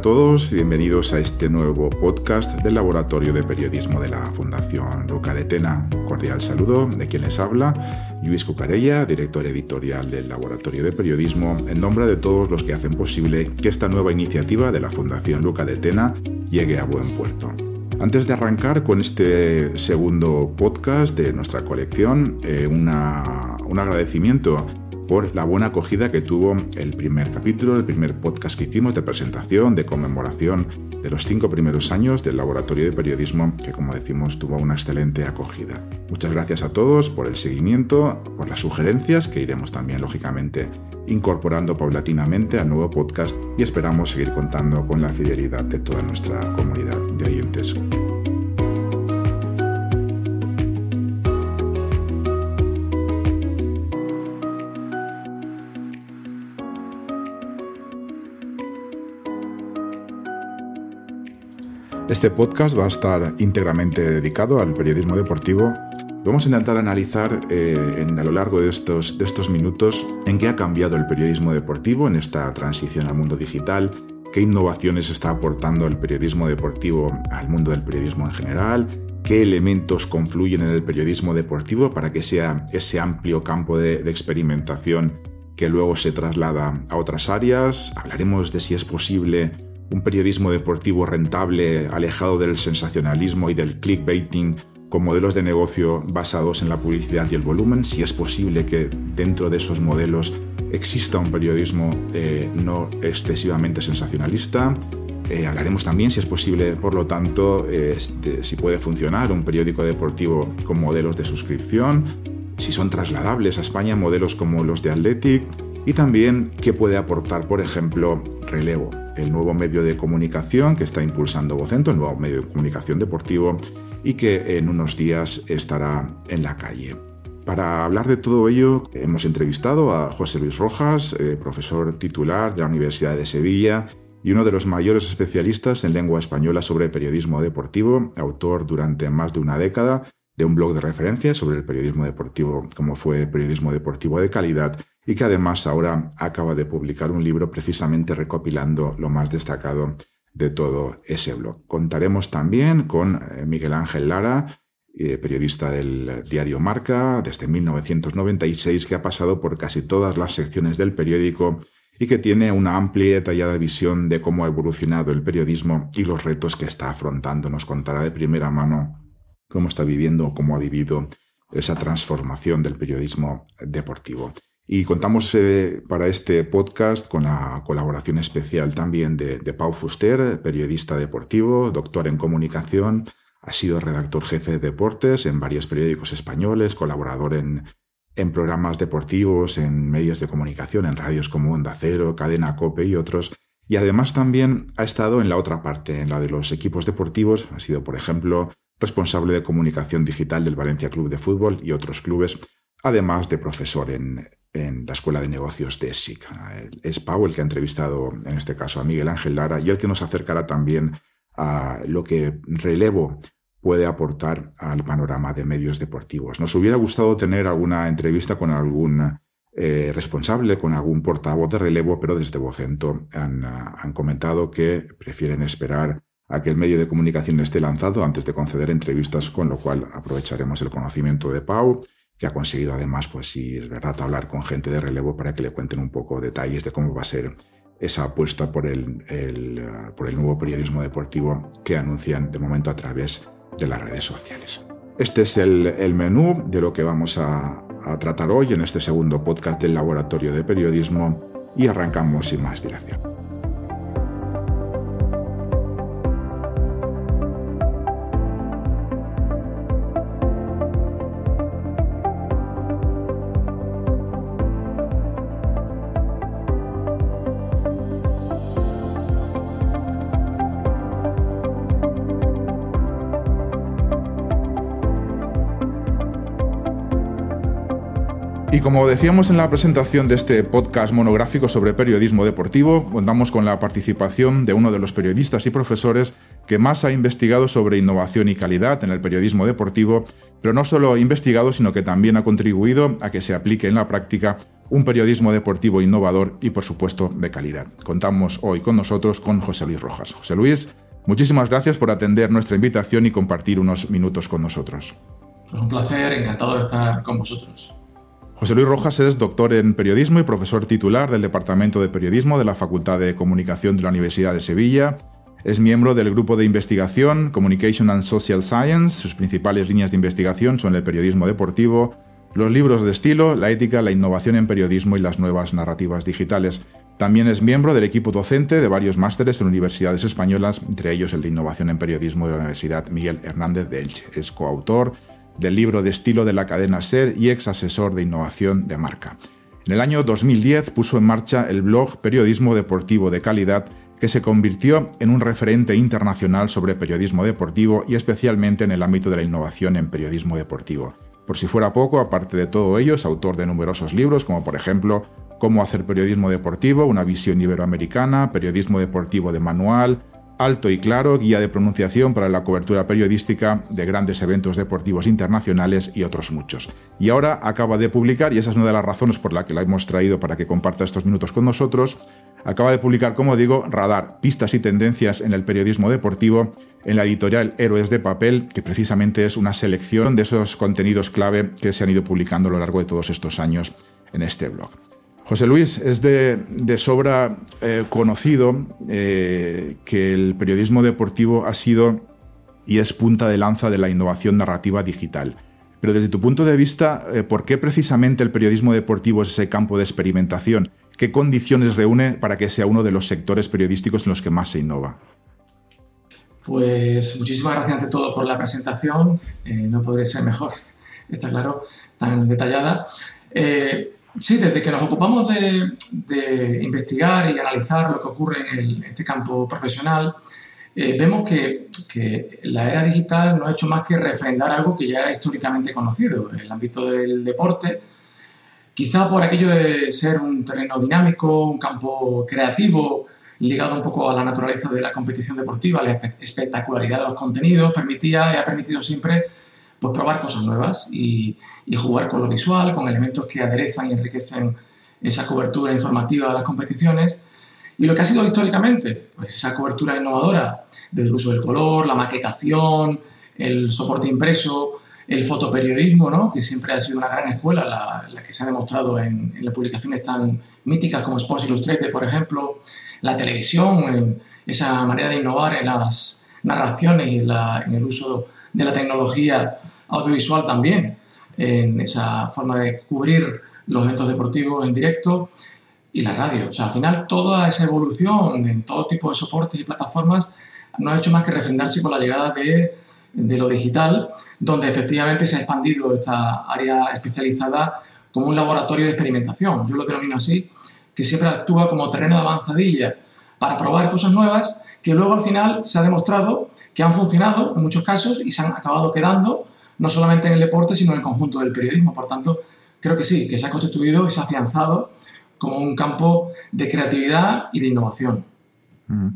Todos, bienvenidos a este nuevo podcast del Laboratorio de Periodismo de la Fundación Luca de Tena. Cordial saludo de quien les habla, Luis Cucarella, director editorial del Laboratorio de Periodismo, en nombre de todos los que hacen posible que esta nueva iniciativa de la Fundación Luca de Tena llegue a buen puerto. Antes de arrancar con este segundo podcast de nuestra colección, eh, un agradecimiento por la buena acogida que tuvo el primer capítulo, el primer podcast que hicimos de presentación, de conmemoración de los cinco primeros años del Laboratorio de Periodismo, que como decimos tuvo una excelente acogida. Muchas gracias a todos por el seguimiento, por las sugerencias que iremos también, lógicamente, incorporando paulatinamente al nuevo podcast y esperamos seguir contando con la fidelidad de toda nuestra comunidad de oyentes. Este podcast va a estar íntegramente dedicado al periodismo deportivo. Vamos a intentar analizar eh, a lo largo de estos, de estos minutos en qué ha cambiado el periodismo deportivo en esta transición al mundo digital, qué innovaciones está aportando el periodismo deportivo al mundo del periodismo en general, qué elementos confluyen en el periodismo deportivo para que sea ese amplio campo de, de experimentación que luego se traslada a otras áreas. Hablaremos de si es posible un periodismo deportivo rentable, alejado del sensacionalismo y del clickbaiting, con modelos de negocio basados en la publicidad y el volumen, si es posible que dentro de esos modelos exista un periodismo eh, no excesivamente sensacionalista. Eh, hablaremos también si es posible, por lo tanto, eh, si puede funcionar un periódico deportivo con modelos de suscripción, si son trasladables a España modelos como los de Athletic y también qué puede aportar, por ejemplo, Relevo, el nuevo medio de comunicación que está impulsando Vocento, el nuevo medio de comunicación deportivo y que en unos días estará en la calle. Para hablar de todo ello, hemos entrevistado a José Luis Rojas, eh, profesor titular de la Universidad de Sevilla y uno de los mayores especialistas en lengua española sobre periodismo deportivo, autor durante más de una década de un blog de referencia sobre el periodismo deportivo, como fue Periodismo Deportivo de Calidad, y que además ahora acaba de publicar un libro precisamente recopilando lo más destacado de todo ese blog. Contaremos también con eh, Miguel Ángel Lara, eh, periodista del diario Marca desde 1996, que ha pasado por casi todas las secciones del periódico y que tiene una amplia y detallada visión de cómo ha evolucionado el periodismo y los retos que está afrontando. Nos contará de primera mano cómo está viviendo o cómo ha vivido esa transformación del periodismo deportivo. Y contamos eh, para este podcast con la colaboración especial también de, Pau Fuster, periodista deportivo, doctor en comunicación, ha sido redactor jefe de deportes en varios periódicos españoles, colaborador en, en programas deportivos, en medios de comunicación, en radios como Onda Cero, Cadena Cope y otros. Y además también ha estado en la otra parte, en la de los equipos deportivos. Ha sido, por ejemplo, responsable de comunicación digital del Valencia Club de Fútbol y otros clubes, además de profesor en, en la Escuela de Negocios de SIC. Es Pau el que ha entrevistado, en este caso, a Miguel Ángel Lara y el que nos acercará también a lo que relevo puede aportar al panorama de medios deportivos. Nos hubiera gustado tener alguna entrevista con algún eh, responsable, con algún portavoz de relevo, pero desde Vocento han, han comentado que prefieren esperar a que el medio de comunicación esté lanzado antes de conceder entrevistas, con lo cual aprovecharemos el conocimiento de Pau que ha conseguido además, pues si es verdad, hablar con gente de relevo para que le cuenten un poco detalles de cómo va a ser esa apuesta por el, por el nuevo periodismo deportivo que anuncian de momento a través de las redes sociales. Este es el, menú de lo que vamos a, a tratar hoy en este segundo podcast del Laboratorio de Periodismo y arrancamos sin más dilación. Como decíamos en la presentación de este podcast monográfico sobre periodismo deportivo, contamos con la participación de uno de los periodistas y profesores que más ha investigado sobre innovación y calidad en el periodismo deportivo, pero no solo investigado, sino que también ha contribuido a que se aplique en la práctica un periodismo deportivo innovador y por supuesto de calidad. Contamos hoy con nosotros con José Luis Rojas. José Luis, muchísimas gracias por atender nuestra invitación y compartir unos minutos con nosotros. un placer, encantado de estar con vosotros. José Luis Rojas es doctor en periodismo y profesor titular del Departamento de Periodismo de la Facultad de Comunicación de la Universidad de Sevilla. Es miembro del grupo de investigación Communication and Social Science. Sus principales líneas de investigación son el periodismo deportivo, los libros de estilo, la ética, la innovación en periodismo y las nuevas narrativas digitales. También es miembro del equipo docente de varios másteres en universidades españolas, entre ellos el de Innovación en Periodismo de la Universidad Miguel Hernández de Elche. Es coautor del libro de estilo de la cadena SER y ex asesor de innovación de marca. En el año 2010 puso en marcha el blog Periodismo Deportivo de Calidad, que se convirtió en un referente internacional sobre periodismo deportivo y especialmente en el ámbito de la innovación en periodismo deportivo. Por si fuera poco, aparte de todo ello, es autor de numerosos libros, como por ejemplo Cómo hacer periodismo deportivo, una visión iberoamericana, periodismo deportivo de manual, alto y claro, guía de pronunciación para la cobertura periodística de grandes eventos deportivos internacionales y otros muchos. Y ahora acaba de publicar, y esa es una de las razones por la que la hemos traído para que comparta estos minutos con nosotros, acaba de publicar, como digo, Radar, pistas y tendencias en el periodismo deportivo en la editorial Héroes de Papel, que precisamente es una selección de esos contenidos clave que se han ido publicando a lo largo de todos estos años en este blog. José Luis, es de, sobra eh, conocido eh, que el periodismo deportivo ha sido y es punta de lanza de la innovación narrativa digital. Pero desde tu punto de vista, eh, ¿por qué precisamente el periodismo deportivo es ese campo de experimentación? ¿Qué condiciones reúne para que sea uno de los sectores periodísticos en los que más se innova? Pues muchísimas gracias ante todo por la presentación. no podría ser mejor, está claro, tan detallada. Sí, desde que nos ocupamos de, investigar y analizar lo que ocurre en, este campo profesional, eh, vemos que, la era digital no ha hecho más que refrendar algo que ya era históricamente conocido, el ámbito del deporte, quizá por aquello de ser un terreno dinámico, un campo creativo, ligado un poco a la naturaleza de la competición deportiva, la espectacularidad de los contenidos, permitía y ha permitido siempre pues, probar cosas nuevas y, y jugar con lo visual, con elementos que aderezan y enriquecen esa cobertura informativa de las competiciones. Y lo que ha sido históricamente, pues esa cobertura innovadora, desde el uso del color, la maquetación, el soporte impreso, el fotoperiodismo, ¿no? que siempre ha sido una gran escuela, la, que se ha demostrado en, las publicaciones tan míticas como Sports Illustrated, por ejemplo, la televisión, esa manera de innovar en las narraciones y en el uso de la tecnología audiovisual también en esa forma de cubrir los eventos deportivos en directo y la radio. O sea, al final toda esa evolución en todo tipo de soportes y plataformas no ha hecho más que refrendarse con la llegada de, de lo digital, donde efectivamente se ha expandido esta área especializada como un laboratorio de experimentación. Yo lo denomino así, que siempre actúa como terreno de avanzadilla para probar cosas nuevas que luego al final se ha demostrado que han funcionado en muchos casos y se han acabado quedando no solamente en el deporte, sino en el conjunto del periodismo. Por tanto, creo que sí, que se ha constituido y se ha afianzado como un campo de creatividad y de innovación. Mm.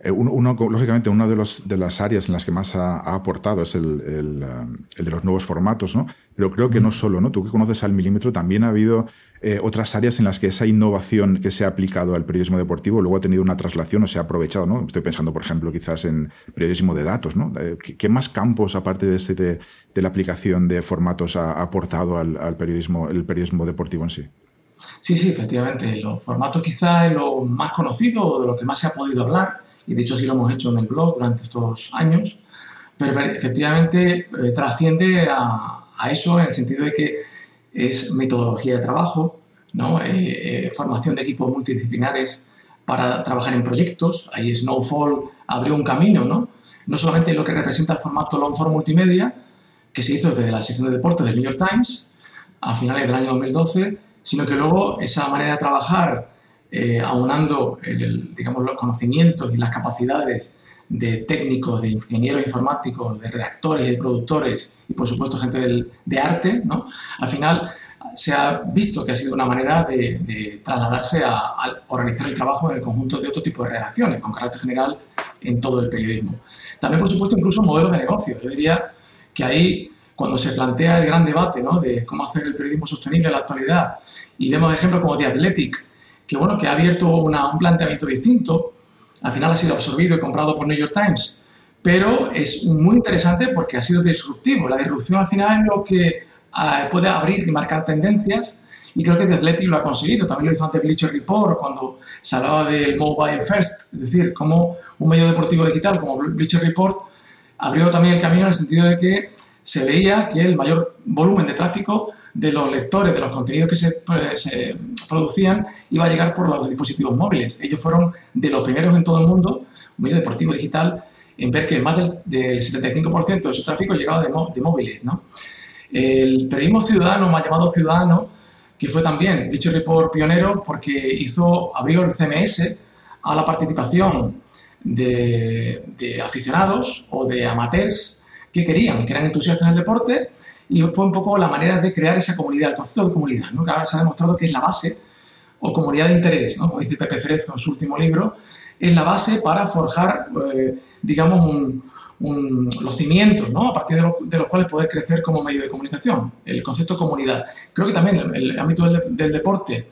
Eh, uno, lógicamente, una de, los, de las áreas en las que más ha, aportado es el, el, de los nuevos formatos, ¿no? Pero creo que no solo, ¿no? Tú que conoces al milímetro, también ha habido eh, otras áreas en las que esa innovación que se ha aplicado al periodismo deportivo luego ha tenido una traslación o se ha aprovechado, ¿no? Estoy pensando, por ejemplo, quizás en periodismo de datos, ¿no? Eh, ¿Qué, más campos, aparte de, ese de, la aplicación de formatos, ha, aportado al, al, periodismo, el periodismo deportivo en sí? Sí, sí, efectivamente. Los formatos quizás es lo más conocido de lo que más se ha podido hablar, y de hecho sí lo hemos hecho en el blog durante estos años, pero efectivamente eh, trasciende a, eso en el sentido de que es metodología de trabajo, ¿no? Eh, eh, formación de equipos multidisciplinares para trabajar en proyectos. Ahí Snowfall abrió un camino, ¿no? no solamente lo que representa el formato long form multimedia, que se hizo desde la sección de deportes del New York Times a finales del año 2012, sino que luego esa manera de trabajar, eh, aunando digamos, los conocimientos y las capacidades de técnicos, de ingenieros informáticos, de redactores de productores y por supuesto gente de arte, ¿no? al final se ha visto que ha sido una manera de, trasladarse a, organizar el trabajo en el conjunto de otro tipo de redacciones, con carácter general en todo el periodismo. También, por supuesto, incluso modelos de negocio. Yo diría que ahí, cuando se plantea el gran debate ¿no? de cómo hacer el periodismo sostenible en la actualidad, y vemos ejemplos como The Athletic, que, bueno, que ha abierto un planteamiento distinto, al final ha sido absorbido y comprado por New York Times, pero es muy interesante porque ha sido disruptivo. La disrupción al final es lo que eh, puede abrir y marcar tendencias y creo que The Athletic lo ha conseguido. También lo hizo ante Bleacher Report cuando se hablaba del mobile first, es decir, como un medio deportivo digital como Bleacher Report abrió también el camino en el sentido de que se veía que el mayor volumen de tráfico de los lectores, de los contenidos que se, se, producían, iba a llegar por los dispositivos móviles. Ellos fueron de los primeros en todo el mundo, un medio deportivo digital, en ver que más del, del 75% de su tráfico llegaba de, móviles. El periodismo ciudadano, más llamado ciudadano, que fue también dicho report pionero porque hizo, abrió el CMS a la participación de, aficionados o de amateurs que querían, que eran entusiastas del deporte, y fue un poco la manera de crear esa comunidad, el concepto de comunidad, que ahora se ha demostrado que es la base, o comunidad de interés, como dice Pepe Cerezo en su último libro, es la base para forjar, eh, digamos, un, los cimientos, ¿no? a partir de, los cuales poder crecer como medio de comunicación, el concepto de comunidad. Creo que también el, el ámbito del, deporte,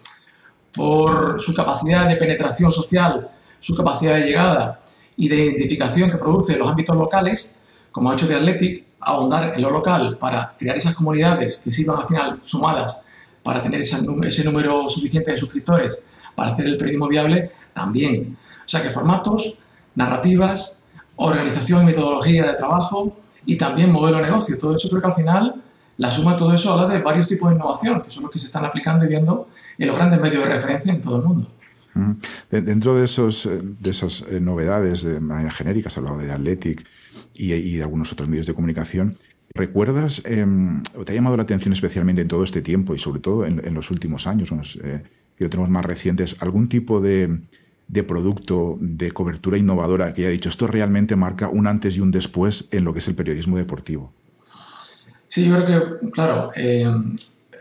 por su capacidad de penetración social, su capacidad de llegada y de identificación que produce en los ámbitos locales, como ha hecho de Athletic, ahondar en lo local para crear esas comunidades que sirvan al final sumadas para tener ese, número suficiente de suscriptores para hacer el periodismo viable, también. O sea que formatos, narrativas, organización y metodología de trabajo y también modelo de negocio. Todo eso creo que al final la suma de todo eso habla de varios tipos de innovación, que son los que se están aplicando y viendo en los grandes medios de referencia en todo el mundo. Dentro de, esos, eh, de esas eh, novedades de manera genérica, has hablado de Athletic y, de algunos otros medios de comunicación, ¿recuerdas em, o te ha llamado la atención especialmente en todo este tiempo y sobre todo en, los últimos años, eh, que tenemos más recientes, algún tipo de, de producto, de cobertura innovadora que haya dicho, esto realmente marca un antes y un después en lo que es el periodismo deportivo? Sí, yo creo que, claro, eh,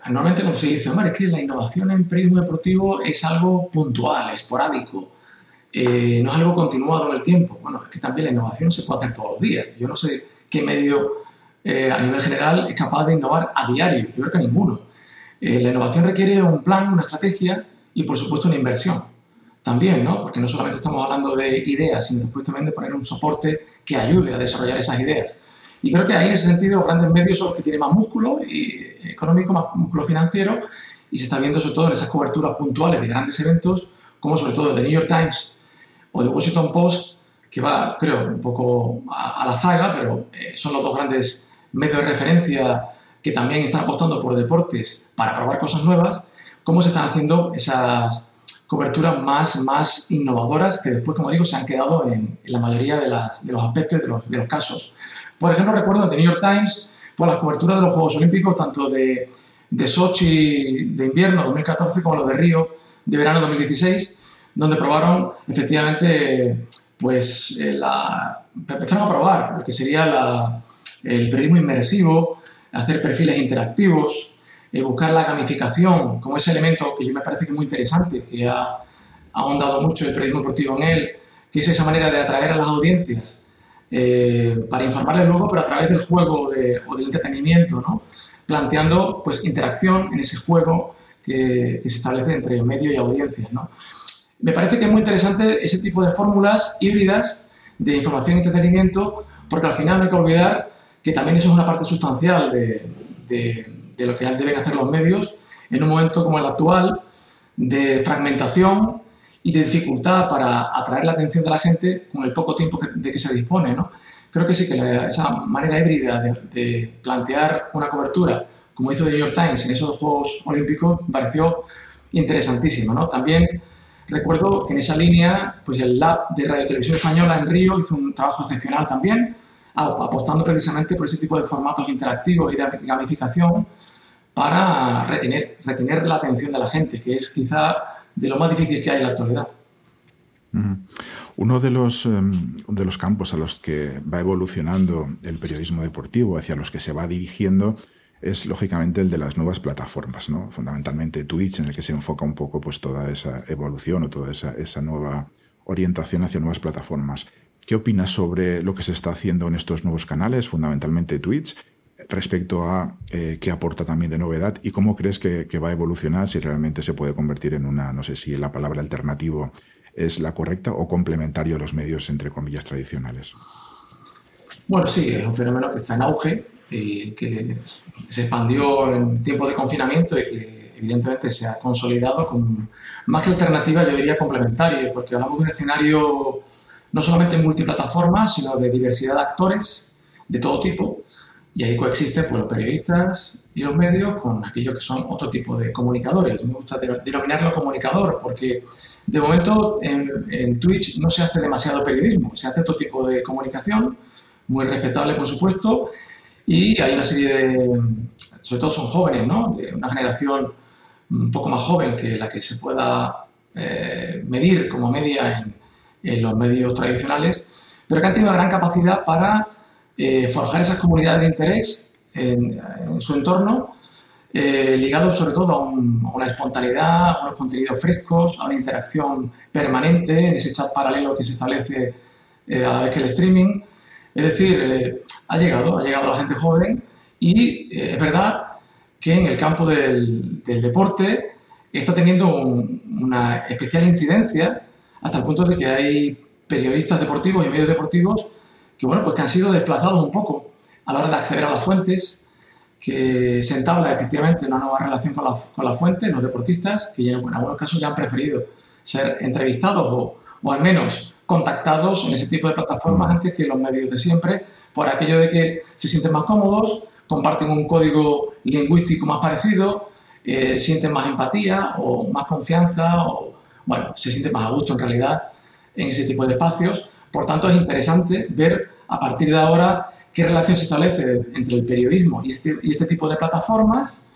normalmente como se dice, es que la innovación en periodismo deportivo es algo puntual, esporádico, eh, no es algo continuado en el tiempo. Bueno, es que también la innovación se puede hacer todos los días. Yo no sé qué medio eh, a nivel general es capaz de innovar a diario, creo que ninguno. la innovación requiere un plan, una estrategia y por supuesto una inversión también, ¿no? Porque no solamente estamos hablando de ideas, sino después también de poner un soporte que ayude a desarrollar esas ideas. Y creo que ahí en ese sentido los grandes medios son los que tienen más músculo y económico, más músculo financiero y se está viendo sobre todo en esas coberturas puntuales de grandes eventos, como sobre todo de New York Times o de Washington Post, que va, creo, un poco a, la zaga, pero eh, son los dos grandes medios de referencia que también están apostando por deportes para probar cosas nuevas, cómo se están haciendo esas coberturas más, más innovadoras que después, como digo, se han quedado en, la mayoría de, las, de, los aspectos de los, de los casos. Por ejemplo, recuerdo en The New York Times, por las coberturas de los Juegos Olímpicos, tanto de, de Sochi de invierno 2014 como los de Río de verano 2016, donde probaron efectivamente, pues, eh, empezaron a probar lo que sería el periodismo inmersivo, hacer perfiles interactivos, eh, buscar la gamificación como ese elemento que yo me parece que es muy interesante, que ha ahondado mucho el periodismo deportivo en él, que es esa manera de atraer a las audiencias eh, para informarles luego, pero a través del juego o del entretenimiento, ¿no? planteando pues, interacción en ese juego que, que, se establece entre medio y audiencia. ¿no? Me parece que es muy interesante ese tipo de fórmulas híbridas de información y entretenimiento, porque al final no hay que olvidar que también eso es una parte sustancial de, de de lo que deben hacer los medios en un momento como el actual de fragmentación y de dificultad para atraer la atención de la gente con el poco tiempo de que se dispone. ¿no? Creo que sí que esa manera híbrida de, plantear una cobertura, como hizo The New York Times en esos Juegos Olímpicos, pareció interesantísimo. ¿no? También recuerdo que en esa línea, pues el Lab de Radio Televisión Española en Río hizo un trabajo excepcional también, apostando precisamente por ese tipo de formatos interactivos y de gamificación para retener, retener la atención de la gente, que es quizá de lo más difícil que hay en la actualidad. Uno de los, em, de los campos a los que va evolucionando el periodismo deportivo, hacia los que se va dirigiendo, es lógicamente el de las nuevas plataformas, ¿no? Fundamentalmente Twitch, en el que se enfoca un poco pues toda esa evolución o toda esa, esa nueva orientación hacia nuevas plataformas. ¿Qué opinas sobre lo que se está haciendo en estos nuevos canales, fundamentalmente Twitch, respecto a eh, qué aporta también de novedad y cómo crees que, va a evolucionar si realmente se puede convertir en una, no sé si la palabra alternativo es la correcta o complementario a los medios, entre comillas, tradicionales? Bueno, sí, es un fenómeno que está en auge y que se expandió en tiempos de confinamiento y que evidentemente se ha consolidado con más que alternativa, yo diría complementario, porque hablamos de un escenario no solamente multiplataforma, sino de diversidad de actores de todo tipo. Y ahí coexisten pues, los periodistas y los medios con aquellos que son otro tipo de comunicadores. Me gusta denominarlo comunicador porque de momento en, en Twitch no se hace demasiado periodismo, se hace otro tipo de comunicación, muy respetable por supuesto, y hay una serie de, sobre todo son jóvenes, ¿no? Una generación un poco más joven que la que se pueda eh, medir como media en, en, los medios tradicionales, pero que han tenido una gran capacidad para eh, forjar esas comunidades de interés en, su entorno, eh, ligados sobre todo a, una espontaneidad, a unos contenidos frescos, a una interacción permanente en ese chat paralelo que se establece a la vez que el streaming. Es decir, ha llegado, ha llegado la gente joven y es verdad que en el campo del, deporte está teniendo una especial incidencia hasta el punto de que hay periodistas deportivos y medios deportivos que, bueno, pues que han sido desplazados un poco a la hora de acceder a las fuentes, que se entabla efectivamente una nueva relación con la, con la fuente, los deportistas, que en algunos casos ya han preferido ser entrevistados o, o al menos contactados en ese tipo de plataformas antes que los medios de siempre, por aquello de que se sienten más cómodos, comparten un código lingüístico más parecido, eh, sienten más empatía o más confianza o, bueno, se sienten más a gusto en realidad en ese tipo de espacios. Por tanto, es interesante ver a partir de ahora qué relación se establece entre el periodismo y este, y este tipo de plataformas,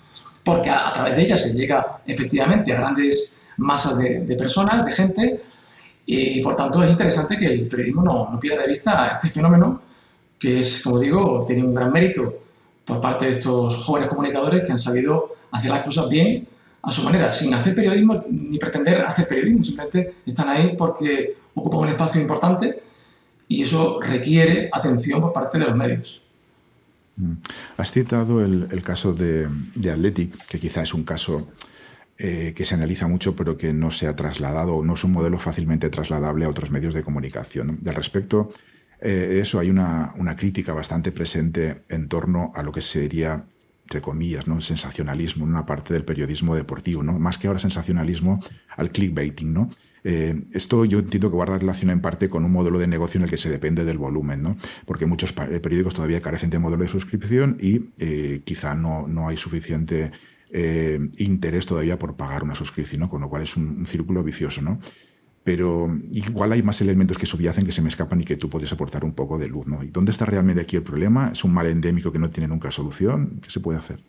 porque a, través de ellas se llega efectivamente a grandes masas de, de, personas, de gente, y por tanto es interesante que el periodismo no, no pierda de vista este fenómeno que es, como digo, tiene un gran mérito por parte de estos jóvenes comunicadores que han sabido hacer las cosas bien a su manera, sin hacer periodismo ni pretender hacer periodismo, simplemente están ahí porque ocupan un espacio importante y eso requiere atención por parte de los medios. Mm. Has citado el, caso de, Athletic, que quizá es un caso eh, que se analiza mucho, pero que no se ha trasladado, no es un modelo fácilmente trasladable a otros medios de comunicación. Al respecto, eh, eso hay una, crítica bastante presente en torno a lo que sería entre comillas, ¿no? sensacionalismo en una parte del periodismo deportivo, ¿no? Más que ahora sensacionalismo al clickbaiting, ¿no? Eh, esto yo entiendo que guarda relación en parte con un modelo de negocio en el que se depende del volumen, ¿no? Porque muchos eh, periódicos todavía carecen de modelo de suscripción y quizá no, no hay suficiente interés todavía por pagar una suscripción, ¿no? Con lo cual es un, un círculo vicioso, ¿no? pero igual hay más elementos que subyacen que se me escapan y que tú puedes aportar un poco de luz. ¿no? ¿Y dónde está realmente aquí el problema? ¿Es un mal endémico que no tiene nunca solución? ¿Qué se puede hacer?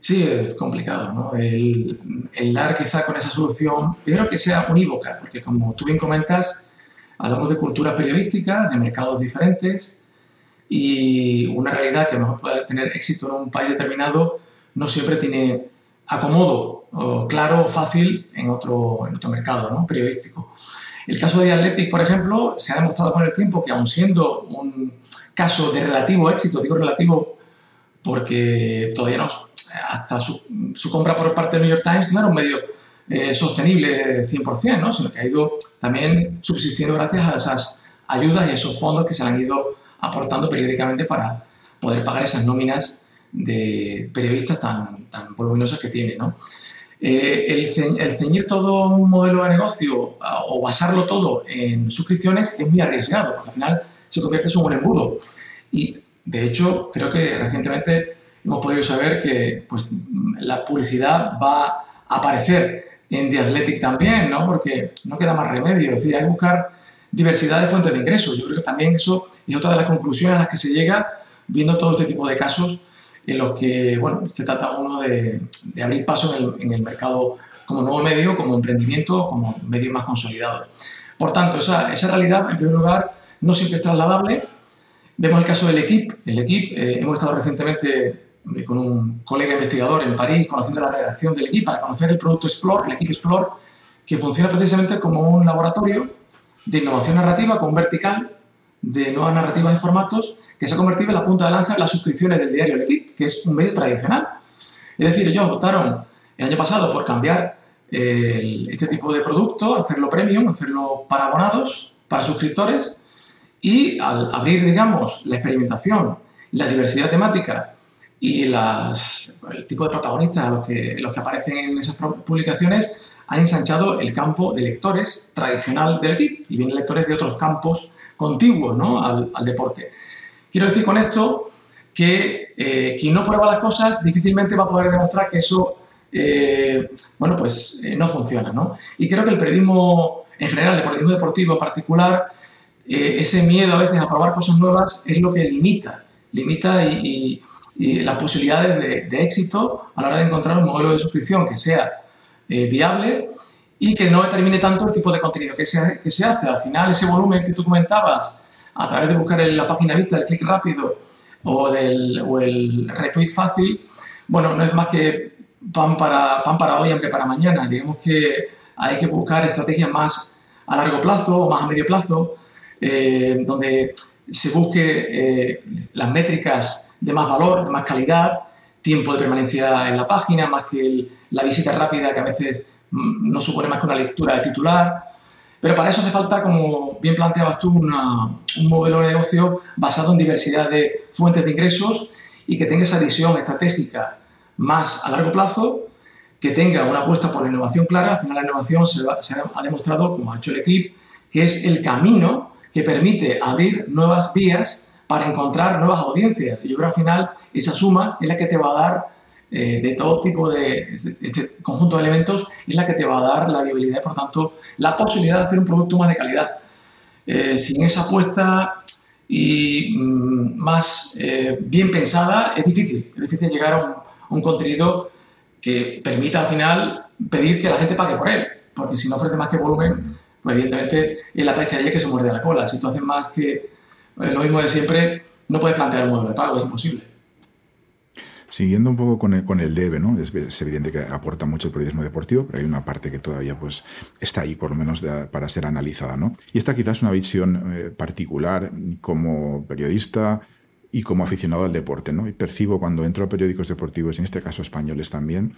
Sí, es complicado. ¿no? El, el dar quizá con esa solución, primero que sea unívoca, porque como tú bien comentas, hablamos de culturas periodísticas, de mercados diferentes y una realidad que a lo mejor puede tener éxito en un país determinado no siempre tiene acomodo claro o fácil en otro, en otro mercado ¿no? periodístico. El caso de Athletic, por ejemplo, se ha demostrado con el tiempo que aun siendo un caso de relativo éxito, digo relativo porque todavía no, hasta su, compra por parte del New York Times no era un medio eh, sostenible 100%, ¿no? sino que ha ido también subsistiendo gracias a esas ayudas y a esos fondos que se han ido aportando periódicamente para poder pagar esas nóminas de periodistas tan, voluminosas que tiene. ¿no? Eh, el, ceñir todo un modelo de negocio o basarlo todo en suscripciones es muy arriesgado, porque al final se convierte en un embudo. Y de hecho, creo que recientemente hemos podido saber que pues, la publicidad va a aparecer en The Athletic también, ¿no? porque no queda más remedio. Es decir, hay que buscar diversidad de fuentes de ingresos. Yo creo que también eso es otra de las conclusiones a las que se llega viendo todo este tipo de casos en los que bueno, se trata uno de, de abrir paso en el, en el, mercado como nuevo medio, como emprendimiento, como medio más consolidado. Por tanto, esa, esa realidad, en primer lugar, no siempre es trasladable. Vemos el caso del equipo. El equipo, eh, hemos estado recientemente con un colega investigador en París, conociendo la redacción del equipo, para conocer el producto Explore, el equipo Explore, que funciona precisamente como un laboratorio de innovación narrativa con vertical de nuevas narrativas de formatos que se ha convertido en la punta de lanza de las suscripciones del diario El Equipo, que es un medio tradicional. Es decir, ellos optaron el año pasado por cambiar este tipo de producto, hacerlo premium, hacerlo para abonados, para suscriptores, y al abrir, digamos, la experimentación, la diversidad temática y las, el tipo de protagonistas los que, los que aparecen en esas publicaciones, ha ensanchado el campo de lectores tradicional del equipo y vienen lectores de otros campos contiguos ¿no? al, deporte. Quiero decir con esto que eh, quien no prueba las cosas difícilmente va a poder demostrar que eso eh, bueno, pues, eh, no funciona. ¿no? Y creo que el periodismo en general, el periodismo deportivo en particular, ese miedo a veces a probar cosas nuevas es lo que limita, limita y, las posibilidades de, éxito a la hora de encontrar un modelo de suscripción que sea viable y que no determine tanto el tipo de contenido que se, que se hace. Al final, ese volumen que tú comentabas, a través de buscar en la página vista, el clic rápido o el retweet fácil, bueno, no es más que pan para, pan para hoy, aunque para mañana. Digamos que hay que buscar estrategias más a largo plazo o más a medio plazo, eh, donde se busque eh, las métricas de más valor, de más calidad, tiempo de permanencia en la página, más que la visita rápida que a veces no supone más que una lectura de titular. Pero para eso hace falta, como bien planteabas tú, un modelo de negocio basado en diversidad de fuentes de ingresos y que tenga esa visión estratégica más a largo plazo, que tenga una apuesta por la innovación clara. Al final la innovación se, ha demostrado, como ha hecho el equipo, que es el camino que permite abrir nuevas vías para encontrar nuevas audiencias. Yo creo que al final esa suma es la que te va a dar eh, de todo tipo de este conjunto de elementos es la que te va a dar la viabilidad y por tanto la posibilidad de hacer un producto más de calidad. Eh, sin esa apuesta y mm, más eh, bien pensada es difícil, es difícil llegar a un, un, contenido que permita al final pedir que la gente pague por él, porque si no ofrece más que volumen, pues evidentemente es la pescadilla que se muerde la cola. Si tú haces más que lo mismo de siempre, no puedes plantear un modelo de pago, es imposible. Siguiendo un poco con el, con el debe, ¿no? Es, evidente que aporta mucho el periodismo deportivo, pero hay una parte que todavía pues, está ahí, por lo menos para ser analizada, ¿no? Y esta quizás es una visión eh, particular como periodista y como aficionado al deporte, ¿no? Y percibo cuando entro a periódicos deportivos, en este caso españoles también,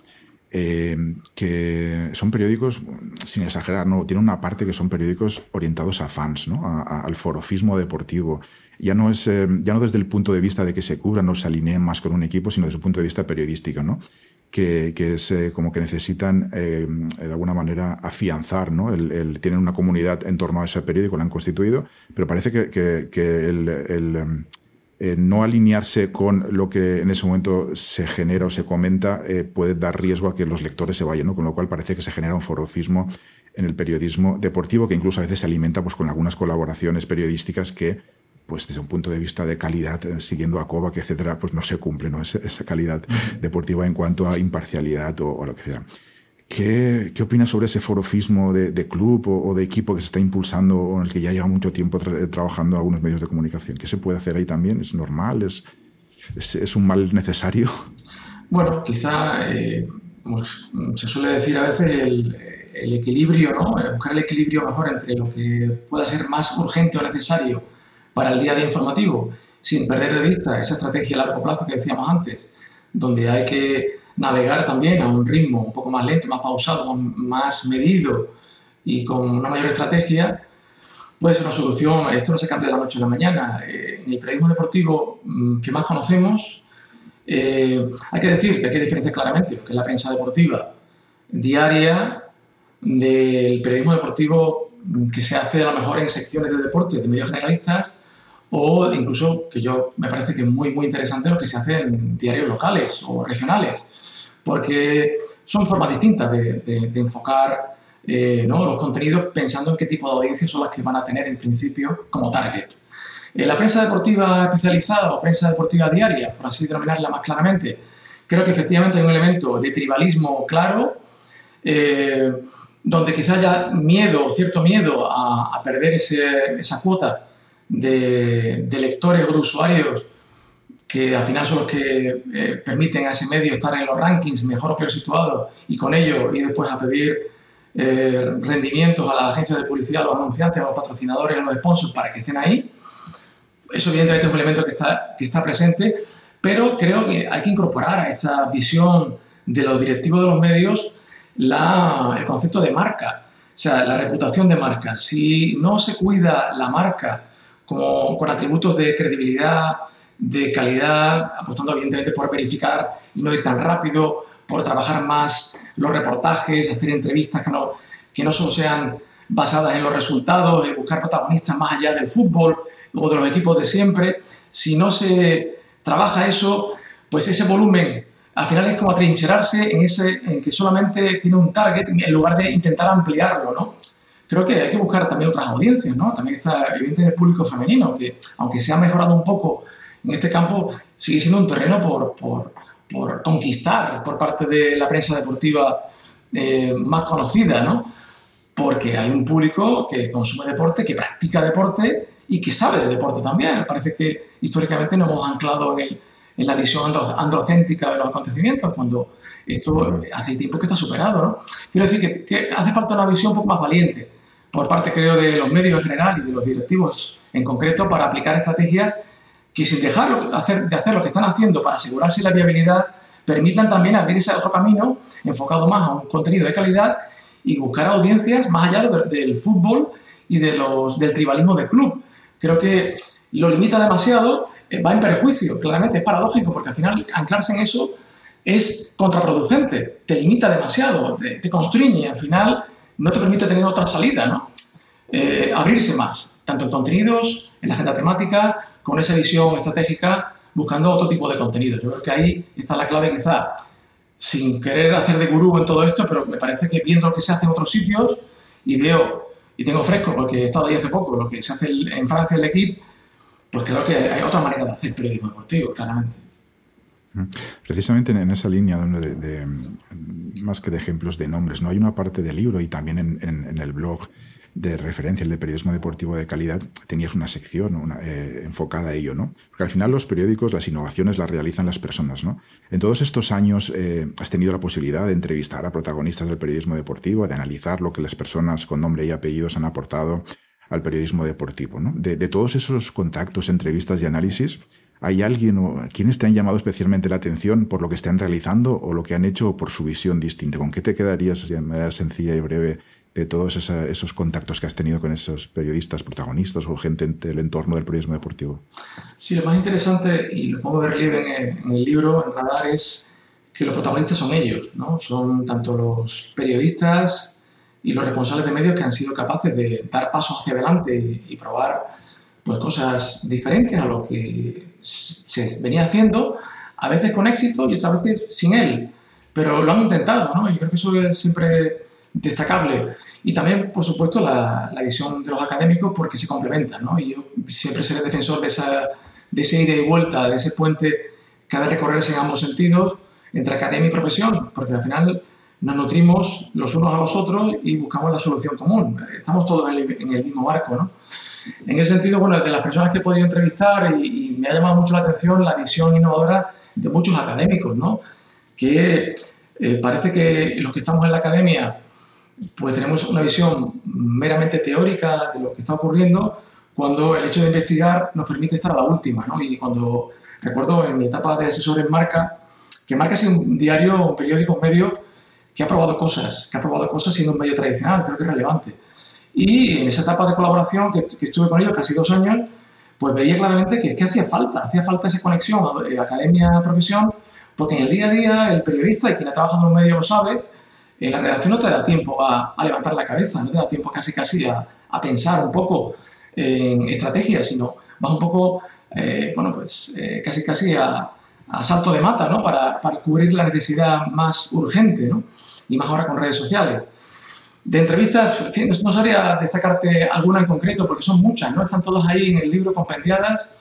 eh, que son periódicos, sin exagerar, ¿no? tienen una parte que son periódicos orientados a fans, ¿no? al forofismo deportivo. Ya no, es, eh, ya no desde el punto de vista de que se cubran o se alineen más con un equipo, sino desde el punto de vista periodístico, ¿no? que, que es eh, como que necesitan de alguna manera afianzar, ¿no? El, tienen una comunidad en torno a ese periódico, lo han constituido, pero parece que, que, que el, el eh, no alinearse con lo que en ese momento se genera o se comenta eh, puede dar riesgo a que los lectores se vayan, ¿no? con lo cual parece que se genera un forofismo en el periodismo deportivo que incluso a veces se alimenta pues, con algunas colaboraciones periodísticas que pues desde un punto de vista de calidad, eh, siguiendo a Kovac, etcétera, pues no se cumple ¿no? Esa, calidad deportiva en cuanto a imparcialidad o, o lo que sea. ¿Qué, ¿Qué, opinas sobre ese forofismo de, club o, de equipo que se está impulsando o en el que ya lleva mucho tiempo trabajando algunos medios de comunicación? ¿Qué se puede hacer ahí también? ¿Es normal? ¿Es, un mal necesario? Bueno, quizá, eh, como se suele decir a veces, el, el, equilibrio, ¿no? Eh, buscar el equilibrio mejor entre lo que pueda ser más urgente o necesario para el día a día informativo, sin perder de vista esa estrategia a largo plazo que decíamos antes, donde hay que navegar también a un ritmo un poco más lento, más pausado, más medido y con una mayor estrategia, puede ser una solución. Esto no se cambia de la noche a la mañana. Eh, en el periodismo deportivo mm, que más conocemos, eh, hay que decir que hay que diferenciar claramente lo que es la prensa deportiva diaria del periodismo deportivo que se hace a lo mejor en secciones de deporte, de medios generalistas, o incluso, que yo me parece que es muy, muy interesante lo que se hace en diarios locales o regionales porque son formas distintas de, enfocar eh, los contenidos pensando en qué tipo de audiencias son las que van a tener en principio como target. En la prensa deportiva especializada o prensa deportiva diaria, por así denominarla más claramente, creo que efectivamente hay un elemento de tribalismo claro, eh, donde quizá haya miedo, cierto miedo a, perder esa cuota de, de lectores o de usuarios que al final son los que eh, permiten a ese medio estar en los rankings mejor o peor situados y con ello ir después a pedir eh, rendimientos a las agencias de publicidad, a los anunciantes, a los patrocinadores, a los sponsors para que estén ahí. Eso evidentemente es un elemento que está, que está presente, pero creo que hay que incorporar a esta visión de los directivos de los medios la, el concepto de marca, o sea, la reputación de marca. Si no se cuida la marca como, con atributos de credibilidad, de calidad, apostando evidentemente por verificar y no ir tan rápido, por trabajar más los reportajes, hacer entrevistas que no, que no solo sean basadas en los resultados, buscar protagonistas más allá del fútbol o de los equipos de siempre. Si no se trabaja eso, pues ese volumen al final es como atrincherarse en, ese, en que solamente tiene un target en lugar de intentar ampliarlo, ¿no? Creo que hay que buscar también otras audiencias, ¿no? También está evidentemente el público femenino, que aunque se ha mejorado un poco en este campo, sigue siendo un terreno por, por, por conquistar por parte de la prensa deportiva eh, más conocida, ¿no? Porque hay un público que consume deporte, que practica deporte y que sabe de deporte también. Parece que históricamente nos hemos anclado en el en la visión androcéntrica de los acontecimientos, cuando esto hace tiempo que está superado. ¿no? Quiero decir que, hace falta una visión un poco más valiente por parte, creo, de los medios en general y de los directivos en concreto para aplicar estrategias que sin dejar de hacer, de hacer lo que están haciendo para asegurarse la viabilidad, permitan también abrir ese otro camino enfocado más a un contenido de calidad y buscar audiencias más allá del fútbol y de los, del tribalismo de club. Creo que lo limita demasiado eh, va en perjuicio, claramente, es paradójico, porque al final anclarse en eso es contraproducente, te limita demasiado, te, te constriñe, al final no te permite tener otra salida, ¿no? Eh, abrirse más, tanto en contenidos, en la agenda temática, con esa visión estratégica, buscando otro tipo de contenido. Yo creo que ahí está la clave quizá, sin querer hacer de gurú en todo esto, pero me parece que viendo lo que se hace en otros sitios y veo, y tengo fresco porque he estado ahí hace poco, lo que se hace en Francia el equipo, pues creo que hay otra manera de hacer periodismo deportivo, claramente. Precisamente en esa línea de, más que de ejemplos de nombres, no hay una parte del libro y también en, el blog de referencia, el de periodismo deportivo de calidad, tenías una sección eh, enfocada a ello, ¿no? Porque al final los periódicos, las innovaciones las realizan las personas, ¿no? En todos estos años eh, has tenido la posibilidad de entrevistar a protagonistas del periodismo deportivo, de analizar lo que las personas con nombre y apellidos han aportado al periodismo deportivo. ¿no? De, todos esos contactos, entrevistas y análisis, ¿hay alguien o quienes te han llamado especialmente la atención por lo que están realizando o lo que han hecho o por su visión distinta? ¿Con qué te quedarías de manera sencilla y breve de todos esos contactos que has tenido con esos periodistas, protagonistas o gente del entorno del periodismo deportivo? Sí, lo más interesante, y lo pongo de relieve en el, libro, en Radar, es que los protagonistas son ellos, ¿no? Son tanto los periodistas, y los responsables de medios que han sido capaces de dar pasos hacia adelante y, probar pues, cosas diferentes a lo que se venía haciendo, a veces con éxito y otras veces sin él, pero lo han intentado, ¿no? Yo creo que eso es siempre destacable. Y también, por supuesto, la, la visión de los académicos porque se complementan, ¿no? Y yo siempre seré defensor de, esa, de ese ida y vuelta, de ese puente que ha de recorrerse en ambos sentidos entre academia y profesión, porque al final nos nutrimos los unos a los otros y buscamos la solución común. Estamos todos en el, mismo barco, ¿no? En ese sentido, bueno, de las personas que he podido entrevistar y, me ha llamado mucho la atención la visión innovadora de muchos académicos, ¿no? Que eh, parece que los que estamos en la academia pues tenemos una visión meramente teórica de lo que está ocurriendo cuando el hecho de investigar nos permite estar a la última, ¿no? Y cuando recuerdo en mi etapa de asesor en Marca, que Marca es un diario, un periódico, un medio que ha probado cosas, que ha probado cosas siendo un medio tradicional, creo que es relevante. Y en esa etapa de colaboración que, estuve con ellos casi dos años, pues veía claramente que, que hacía falta, hacía falta esa conexión de academia-profesión, porque en el día a día el periodista y quien ha trabajado en un medio lo sabe, en la redacción no te da tiempo a, levantar la cabeza, no te da tiempo casi casi a, pensar un poco en estrategias, sino vas un poco, eh, bueno, pues eh, casi casi a, salto de mata, ¿no? Para, cubrir la necesidad más urgente, ¿no? Y más ahora con redes sociales. De entrevistas, no sabría destacarte alguna en concreto, porque son muchas, ¿no? Están todas ahí en el libro compendiadas,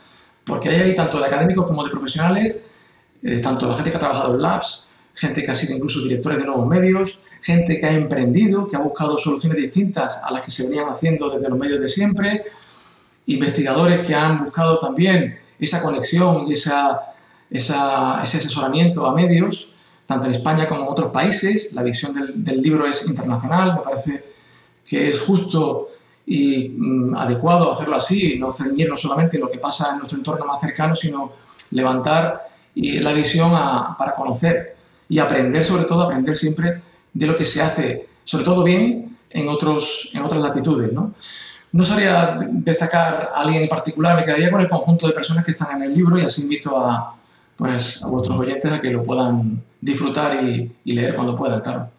porque hay ahí tanto de académicos como de profesionales, eh, tanto la gente que ha trabajado en labs, gente que ha sido incluso directores de nuevos medios, gente que ha emprendido, que ha buscado soluciones distintas a las que se venían haciendo desde los medios de siempre, investigadores que han buscado también esa conexión y esa ese asesoramiento a medios, tanto en España como en otros países. La visión del, libro es internacional, me parece que es justo y mm, adecuado hacerlo así, no ceñirnos solamente lo que pasa en nuestro entorno más cercano, sino levantar la visión para conocer y aprender, sobre todo, aprender siempre de lo que se hace, sobre todo bien, en, otros, en otras latitudes. ¿no? no sabría destacar a alguien en particular, me quedaría con el conjunto de personas que están en el libro y así invito a, pues, a vuestros oyentes a que lo puedan disfrutar y, leer cuando puedan, claro.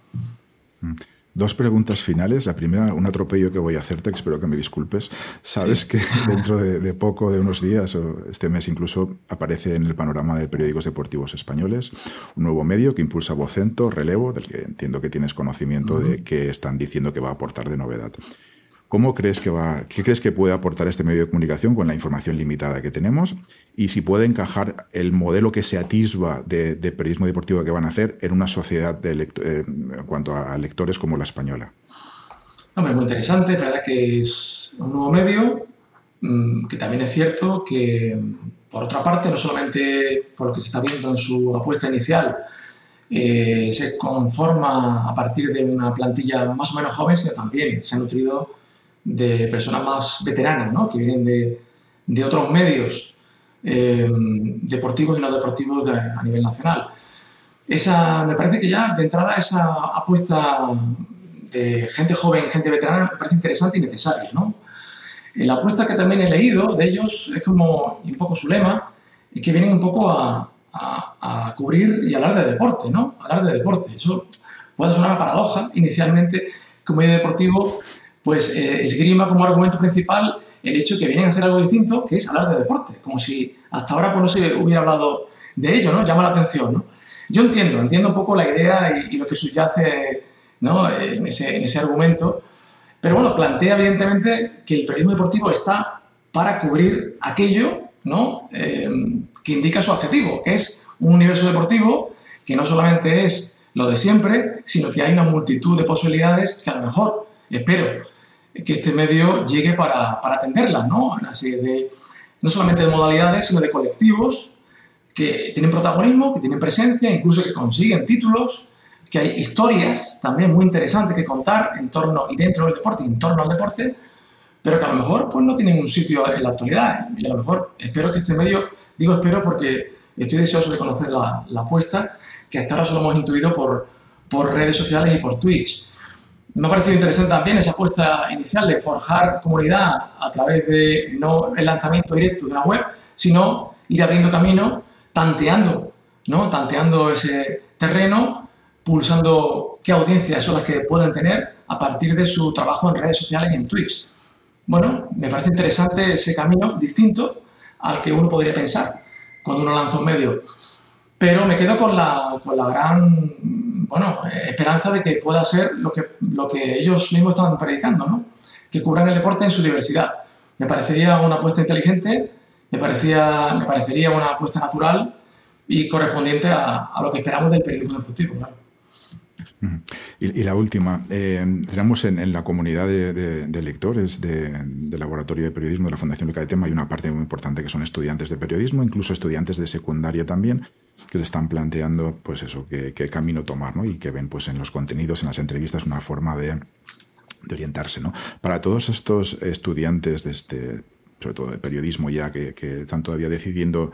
Dos preguntas finales. La primera, un atropello que voy a hacerte, espero que me disculpes. Sabes que dentro de, poco, de unos días, o este mes incluso, aparece en el panorama de periódicos deportivos españoles un nuevo medio que impulsa Vocento, Relevo, del que entiendo que tienes conocimiento de qué están diciendo que va a aportar de novedad. ¿Cómo crees que va, qué crees que puede aportar este medio de comunicación con la información limitada que tenemos? Y si puede encajar el modelo que se atisba de, periodismo deportivo que van a hacer en una sociedad de eh, en cuanto a lectores como la española. Hombre, muy interesante, la verdad que es un nuevo medio, mm, que también es cierto que, por otra parte, no solamente por lo que se está viendo en su apuesta inicial, eh, se conforma a partir de una plantilla más o menos joven, sino también se ha nutrido de personas más veteranas, ¿no? que vienen de, de otros medios eh, deportivos y no deportivos a nivel nacional. Esa, me parece que ya de entrada esa apuesta de gente joven, gente veterana, me parece interesante y necesaria. ¿no? Eh, la apuesta que también he leído de ellos es como un poco su lema, y que vienen un poco a, a, a, cubrir y hablar de deporte, ¿no? Hablar de deporte. Eso puede sonar a paradoja inicialmente, como medio deportivo pues eh, esgrima como argumento principal el hecho que vienen a hacer algo distinto, que es hablar de deporte, como si hasta ahora pues, no se hubiera hablado de ello, ¿no? Llama la atención, ¿no? Yo entiendo, entiendo un poco la idea y, lo que subyace ¿no? en, ese, en ese argumento, pero bueno, plantea evidentemente que el periodismo deportivo está para cubrir aquello ¿no? Eh, que indica su objetivo, que es un universo deportivo que no solamente es lo de siempre, sino que hay una multitud de posibilidades que a lo mejor espero que este medio llegue para, para atenderlas, ¿no? Así de, no solamente de modalidades, sino de colectivos que tienen protagonismo, que tienen presencia, incluso que consiguen títulos, que hay historias también muy interesantes que contar en torno y dentro del deporte, en torno al deporte, pero que a lo mejor pues, no tienen un sitio en la actualidad. Y a lo mejor espero que este medio, digo espero porque estoy deseoso de conocer la, la apuesta, que hasta ahora solo hemos intuido por, por redes sociales y por Twitch. Me ha parecido interesante también esa apuesta inicial de forjar comunidad a través de no el lanzamiento directo de una web, sino ir abriendo camino, tanteando, ¿no? tanteando ese terreno, pulsando qué audiencias son las que pueden tener a partir de su trabajo en redes sociales y en Twitch. Bueno, me parece interesante ese camino distinto al que uno podría pensar cuando uno lanza un medio. Pero me quedo con la, con la gran bueno, esperanza de que pueda ser lo que, lo que ellos mismos están predicando, ¿no? que cubran el deporte en su diversidad. Me parecería una apuesta inteligente, me, parecía, me parecería una apuesta natural y correspondiente a, a lo que esperamos del periodismo deportivo. Claro. Y, la última, eh, tenemos en, la comunidad de, lectores del Laboratorio de Periodismo de la Fundación Luca de Tema, hay una parte muy importante que son estudiantes de periodismo, incluso estudiantes de secundaria también, que le están planteando, pues eso, qué, camino tomar, ¿no? Y que ven, pues en los contenidos, en las entrevistas, una forma de, orientarse, ¿no? Para todos estos estudiantes de este sobre todo de periodismo ya, que, están todavía decidiendo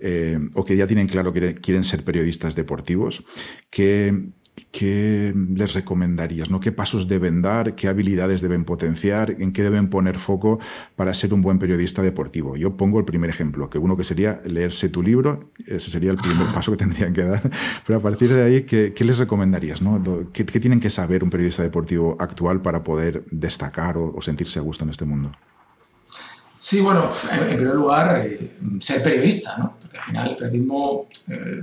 eh, o que ya tienen claro que quieren ser periodistas deportivos, que ¿qué les recomendarías? ¿no? ¿Qué pasos deben dar? ¿Qué habilidades deben potenciar? ¿En qué deben poner foco para ser un buen periodista deportivo? Yo pongo el primer ejemplo, que uno que sería leerse tu libro, ese sería el primer paso que tendrían que dar. Pero a partir de ahí, ¿qué, les recomendarías? ¿no? ¿Qué, tienen que saber un periodista deportivo actual para poder destacar o, sentirse a gusto en este mundo? Sí, bueno, en primer lugar, eh, ser periodista, ¿no? Porque al final el periodismo eh,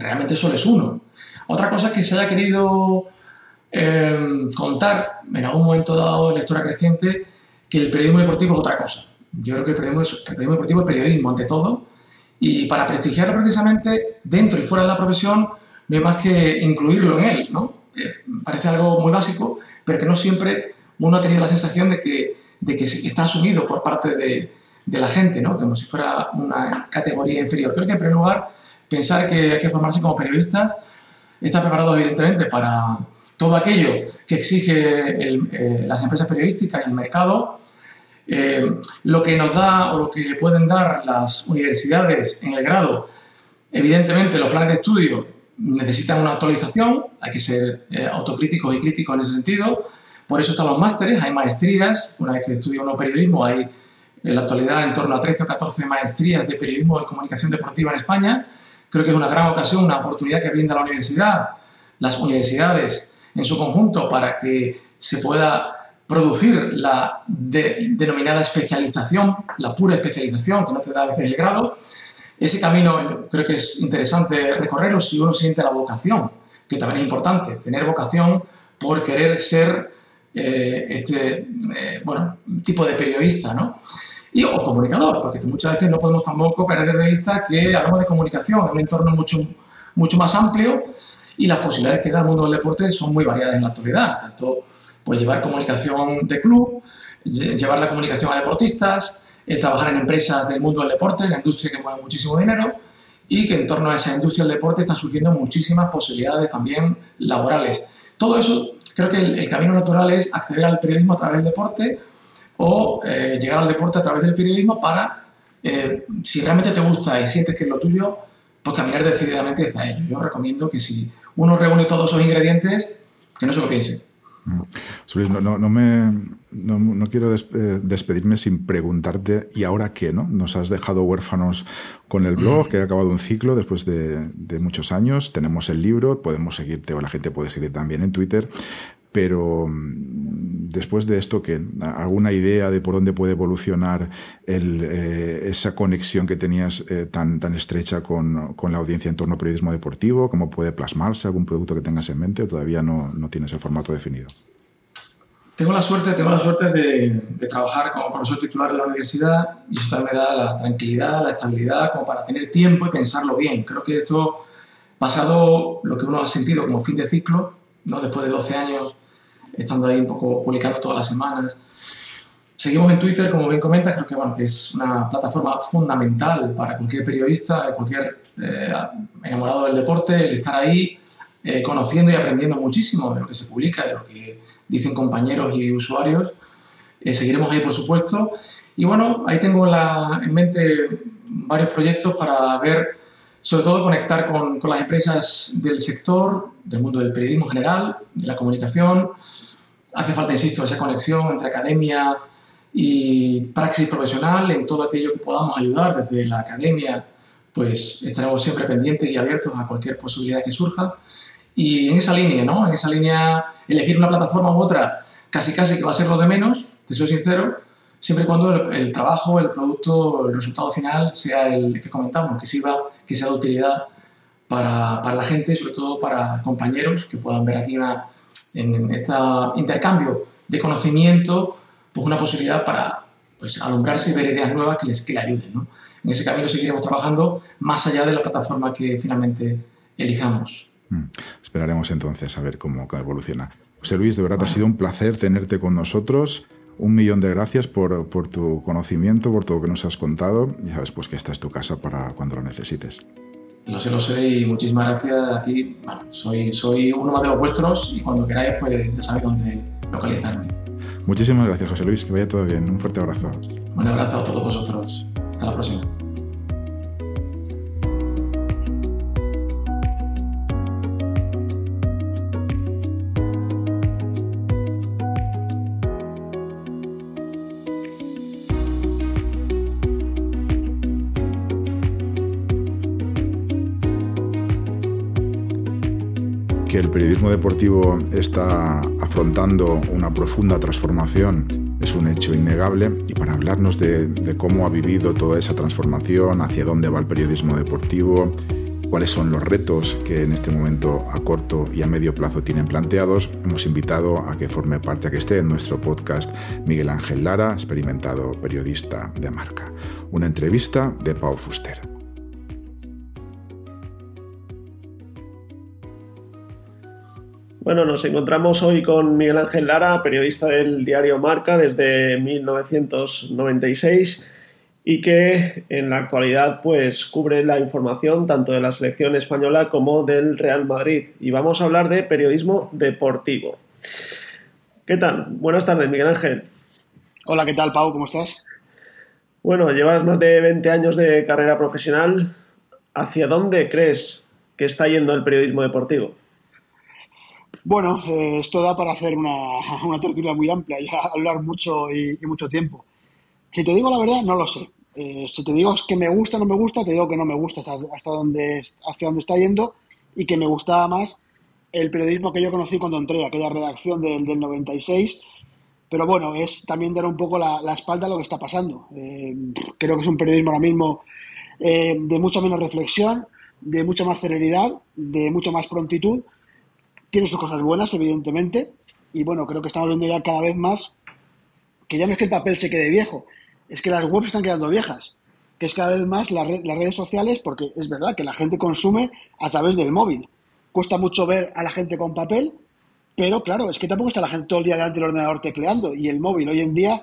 realmente solo es uno otra cosa que se haya querido em, contar en algún momento dado en la historia creciente, que el periodismo deportivo es otra cosa. Yo creo que el periodismo, deportivo es periodismo ante todo, y para prestigiarlo precisamente dentro y fuera de la profesión, no hay más que incluirlo en él. ¿no? Eh, parece algo muy básico, pero que no siempre uno ha tenido la sensación de que, de que está asumido por parte de, de la gente, ¿no? como si fuera una categoría inferior. Creo que en primer lugar pensar que hay que formarse como periodistas, estar preparados evidentemente para todo aquello que exige eh, las empresas periodísticas y el mercado, eh, lo que nos da o lo que le pueden dar las universidades en el grado, evidentemente los planes de estudio necesitan una actualización, hay que ser eh, autocríticos y críticos en ese sentido, por eso están los másteres, hay maestrías, una vez que estudia uno periodismo hay en la actualidad en torno a 13 o 14 maestrías de periodismo y comunicación deportiva en España, creo que es una gran ocasión, una oportunidad que brinda la universidad, las universidades en su conjunto para que se pueda producir la denominada especialización, la pura especialización que no te da a veces el grado. Ese camino creo que es interesante recorrerlo si uno siente la vocación, que también es importante, tener vocación por querer ser eh, este eh, bueno, tipo de periodista, ¿no? Y, o comunicador, porque muchas veces no podemos tampoco perder de vista que hablamos de comunicación en un entorno mucho, mucho más amplio y las posibilidades que da el mundo del deporte son muy variadas en la actualidad, tanto pues llevar comunicación de club, llevar la comunicación a deportistas, el trabajar en empresas del mundo del deporte, la industria que mueve muchísimo dinero y que en torno a esa industria del deporte están surgiendo muchísimas posibilidades también laborales. Todo eso creo que el, camino natural es acceder al periodismo a través del deporte o eh, llegar al deporte a través del periodismo para, eh, si realmente te gusta y sientes que es lo tuyo, pues caminar decididamente hacia ello. Yo recomiendo que si uno reúne todos esos ingredientes, que no se lo piense. No, no, no, me, no, quiero eh, despedirme sin preguntarte, ¿y ahora qué? ¿no? Nos has dejado huérfanos con el blog, que ha acabado un ciclo después de, de muchos años. Tenemos el libro, podemos seguirte, o la gente puede seguir también en Twitter. Pero mm, después de esto, ¿qué? ¿Alguna idea de por dónde puede evolucionar eh, esa conexión que tenías eh, tan, tan estrecha con, con, la audiencia en torno al periodismo deportivo? ¿Cómo puede plasmarse algún producto que tengas en mente o todavía no, no tienes el formato definido? Tengo la suerte, tengo la suerte de, de, trabajar como profesor titular en la universidad y eso también me da la tranquilidad, la estabilidad como para tener tiempo y pensarlo bien. Creo que esto, pasado lo que uno ha sentido como fin de ciclo, ¿no? después de 12 años estando ahí un poco publicando todas las semanas. Seguimos en Twitter, como bien comentas, creo que, bueno, que es una plataforma fundamental para cualquier periodista, cualquier eh, enamorado del deporte, el estar ahí eh, conociendo y aprendiendo muchísimo de lo que se publica, de lo que dicen compañeros y usuarios. Eh, seguiremos ahí, por supuesto. Y bueno, ahí tengo la, en mente varios proyectos para ver, sobre todo conectar con, con las empresas del sector, del mundo del periodismo en general, de la comunicación, hace falta, insisto, esa conexión entre academia y praxis profesional en todo aquello que podamos ayudar desde la academia, pues estaremos siempre pendientes y abiertos a cualquier posibilidad que surja. Y en esa línea, ¿no? En esa línea, elegir una plataforma u otra, casi casi que va a ser lo de menos, te soy sincero, siempre y cuando el, trabajo, el producto, el resultado final sea el que comentamos, que sirva, que sea de utilidad para, para la gente y sobre todo para compañeros que puedan ver aquí una, en este intercambio de conocimiento, pues una posibilidad para pues, alumbrarse y ver ideas nuevas que les que le ayuden. ¿no? En ese camino seguiremos trabajando más allá de la plataforma que finalmente elijamos. Mm. Esperaremos entonces a ver cómo, evoluciona. José Luis, de verdad ha sido un placer tenerte con nosotros. Un millón de gracias por, por, tu conocimiento, por todo lo que nos has contado. Ya sabes pues que esta es tu casa para cuando lo necesites. Lo sé, lo sé y muchísimas gracias a ti. Bueno, soy, soy uno más de los vuestros y cuando queráis pues ya sabéis dónde localizarme. Muchísimas gracias José Luis, que vaya todo bien. Un fuerte abrazo. Un abrazo a todos vosotros. Hasta la próxima. Periodismo deportivo está afrontando una profunda transformación es un hecho innegable y para hablarnos de, cómo ha vivido toda esa transformación, hacia dónde va el periodismo deportivo, cuáles son los retos que en este momento a corto y a medio plazo tienen planteados, hemos invitado a que forme parte, a que esté en nuestro podcast Miguel Ángel Lara, experimentado periodista de marca. Una entrevista de Pau Fuster. Bueno, nos encontramos hoy con Miguel Ángel Lara, periodista del diario Marca desde 1996 y que en la actualidad pues cubre la información tanto de la selección española como del Real Madrid. Y vamos a hablar de periodismo deportivo. ¿Qué tal? Buenas tardes, Miguel Ángel. Hola, ¿qué tal, Pau? ¿Cómo estás? Bueno, llevas más de 20 años de carrera profesional. ¿Hacia dónde crees que está yendo el periodismo deportivo? Bueno, eh, esto da para hacer una, una, tertulia muy amplia y hablar mucho y, mucho tiempo. Si te digo la verdad, no lo sé. Eh, si te digo que me gusta o no me gusta, te digo que no me gusta hasta, hasta dónde, hacia dónde está yendo y que me gustaba más el periodismo que yo conocí cuando entré, aquella redacción del, del 96. Pero bueno, es también dar un poco la, la espalda a lo que está pasando. Eh, creo que es un periodismo ahora mismo de mucha menos reflexión, de mucha más celeridad, de mucha más prontitud. Tiene sus cosas buenas, evidentemente. Y bueno, creo que estamos viendo ya cada vez más que ya no es que el papel se quede viejo, es que las webs están quedando viejas. Que es cada vez más las redes sociales, porque es verdad que la gente consume a través del móvil cuesta mucho ver a la gente con papel, pero claro, es que tampoco está la gente todo el día delante del ordenador tecleando y el móvil hoy en día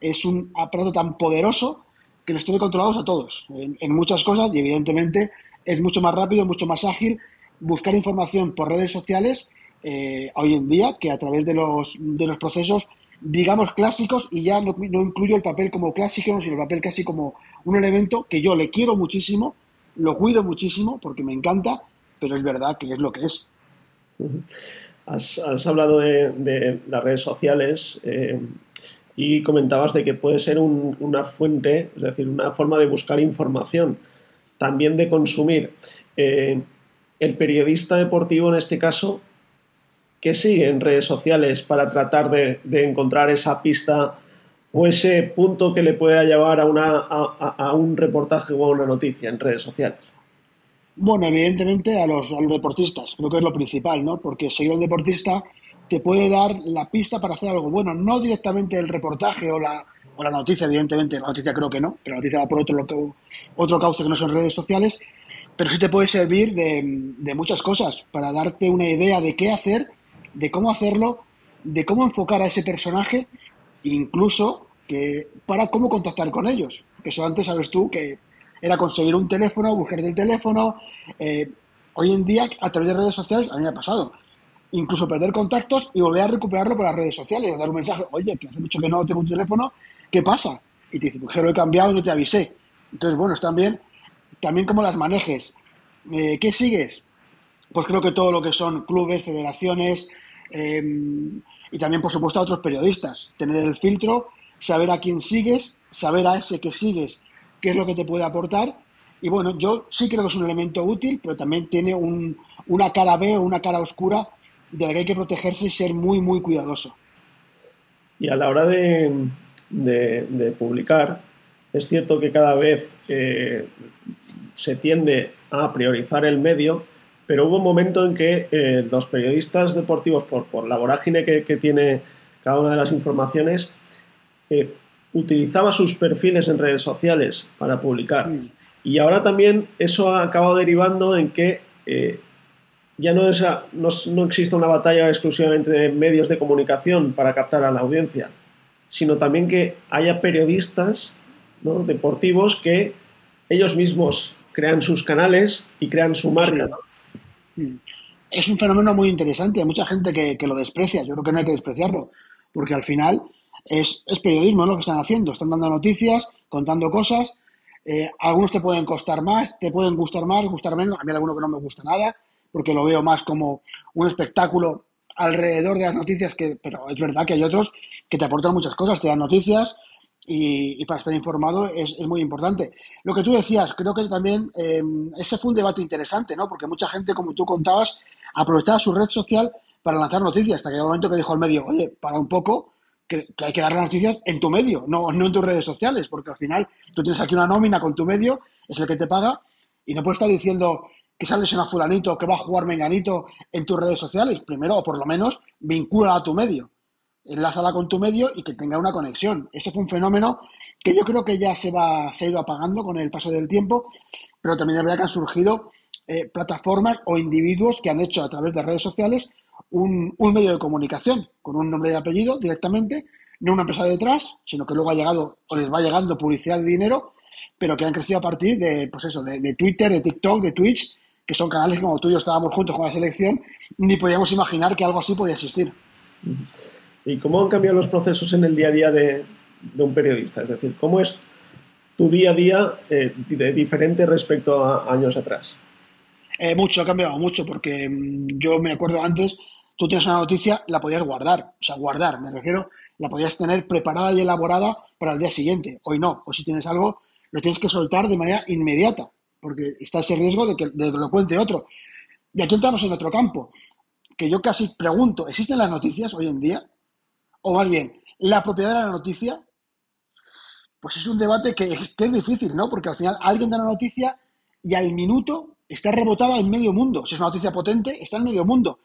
es un aparato tan poderoso que nos tiene controlados a todos en, muchas cosas y evidentemente es mucho más rápido, mucho más ágil buscar información por redes sociales eh, hoy en día que a través de los, de los procesos digamos clásicos y ya no, no incluyo el papel como clásico, sino el papel casi como un elemento que yo le quiero muchísimo, lo cuido muchísimo porque me encanta pero es verdad que es lo que es. Has, hablado de, las redes sociales eh, y comentabas de que puede ser una fuente, es decir, una forma de buscar información, también de consumir. Eh, el periodista deportivo, en este caso, ¿qué sigue en redes sociales para tratar de, encontrar esa pista o ese punto que le pueda llevar a, una, a un reportaje o a una noticia en redes sociales? Bueno, evidentemente a los, a los deportistas, creo que es lo principal, ¿no? Porque seguir a un deportista te puede dar la pista para hacer algo bueno, no directamente el reportaje o la, o la noticia, evidentemente, la noticia creo que no, pero la noticia va por otro, otro cauce que no son redes sociales, pero sí te puede servir de, muchas cosas, para darte una idea de qué hacer, de cómo hacerlo, de cómo enfocar a ese personaje, incluso que para cómo contactar con ellos. Eso antes sabes tú que era conseguir un teléfono, buscar el teléfono. Eh, hoy en día, a través de redes sociales, a mí me ha pasado. Incluso perder contactos y volver a recuperarlo por las redes sociales, dar un mensaje, oye, que hace mucho que no tengo un teléfono, ¿qué pasa? Y te dice, pues que lo he cambiado y no te avisé. Entonces, bueno, es también, también como las manejes. Eh, ¿Qué sigues? Pues creo que todo lo que son clubes, federaciones eh, y también, por supuesto, a otros periodistas. Tener el filtro, saber a quién sigues, saber a ese que sigues qué es lo que te puede aportar. Y bueno, yo sí creo que es un elemento útil, pero también tiene una cara B o una cara oscura de la que hay que protegerse y ser muy, muy cuidadoso. Y a la hora de, de, publicar, es cierto que cada vez eh, se tiende a priorizar el medio, pero hubo un momento en que eh, los periodistas deportivos, por, por la vorágine que, que, tiene cada una de las informaciones, eh, utilizaba sus perfiles en redes sociales para publicar. Mm. Y ahora también eso ha acabado derivando en que eh, ya no, es no, existe una batalla exclusivamente de medios de comunicación para captar a la audiencia, sino también que haya periodistas deportivos que ellos mismos crean sus canales y crean su marca. Mm. Es un fenómeno muy interesante, hay mucha gente que, que lo desprecia, yo creo que no hay que despreciarlo, porque al final es, periodismo, lo que están haciendo. Están dando noticias, contando cosas. Eh, algunos te pueden costar más, te pueden gustar más, gustar menos. A mí hay alguno que no me gusta nada, porque lo veo más como un espectáculo alrededor de las noticias, que, pero es verdad que hay otros que te aportan muchas cosas, te dan noticias y, para estar informado es, muy importante. Lo que tú decías, creo que también eh, ese fue un debate interesante, ¿no? Porque mucha gente, como tú contabas, aprovechaba su red social para lanzar noticias, hasta que el momento que dijo el medio, oye, para un poco, que, hay que dar las noticias en tu medio, no, no en tus redes sociales, porque al final tú tienes aquí una nómina con tu medio, es el que te paga, y no puedes estar diciendo que sales en a fulanito, que va a jugar menganito en tus redes sociales. Primero, o por lo menos, vincula a tu medio. Enlázala con tu medio y que tenga una conexión. Este fue un fenómeno que yo creo que ya se, va, se ha ido apagando con el paso del tiempo, pero también es verdad que han surgido eh, plataformas o individuos que han hecho a través de redes sociales un, medio de comunicación con un nombre y apellido directamente, no una empresa detrás, sino que luego ha llegado o les va llegando publicidad de dinero pero que han crecido a partir de, pues eso, de, Twitter, de TikTok, de Twitch, que son canales como tú y yo estábamos juntos con la selección, ni podíamos imaginar que algo así podía existir. ¿Y cómo han cambiado los procesos en el día a día de, un periodista? Es decir, ¿cómo es tu día a día eh, diferente respecto a años atrás? Eh, mucho, ha cambiado mucho, porque mm, yo me acuerdo antes, tú tienes una noticia, la podías guardar, o sea, guardar, me refiero, la podías tener preparada y elaborada para el día siguiente. Hoy no, o si tienes algo, lo tienes que soltar de manera inmediata, porque está ese riesgo de que, de que lo cuente otro. Y aquí entramos en otro campo, que yo casi pregunto, ¿existen las noticias hoy en día? O más bien, ¿la propiedad de la noticia? Pues es un debate que es, que es difícil, ¿no? Porque al final alguien da una noticia y al minuto está rebotada en medio mundo. Si es una noticia potente, está en medio mundo.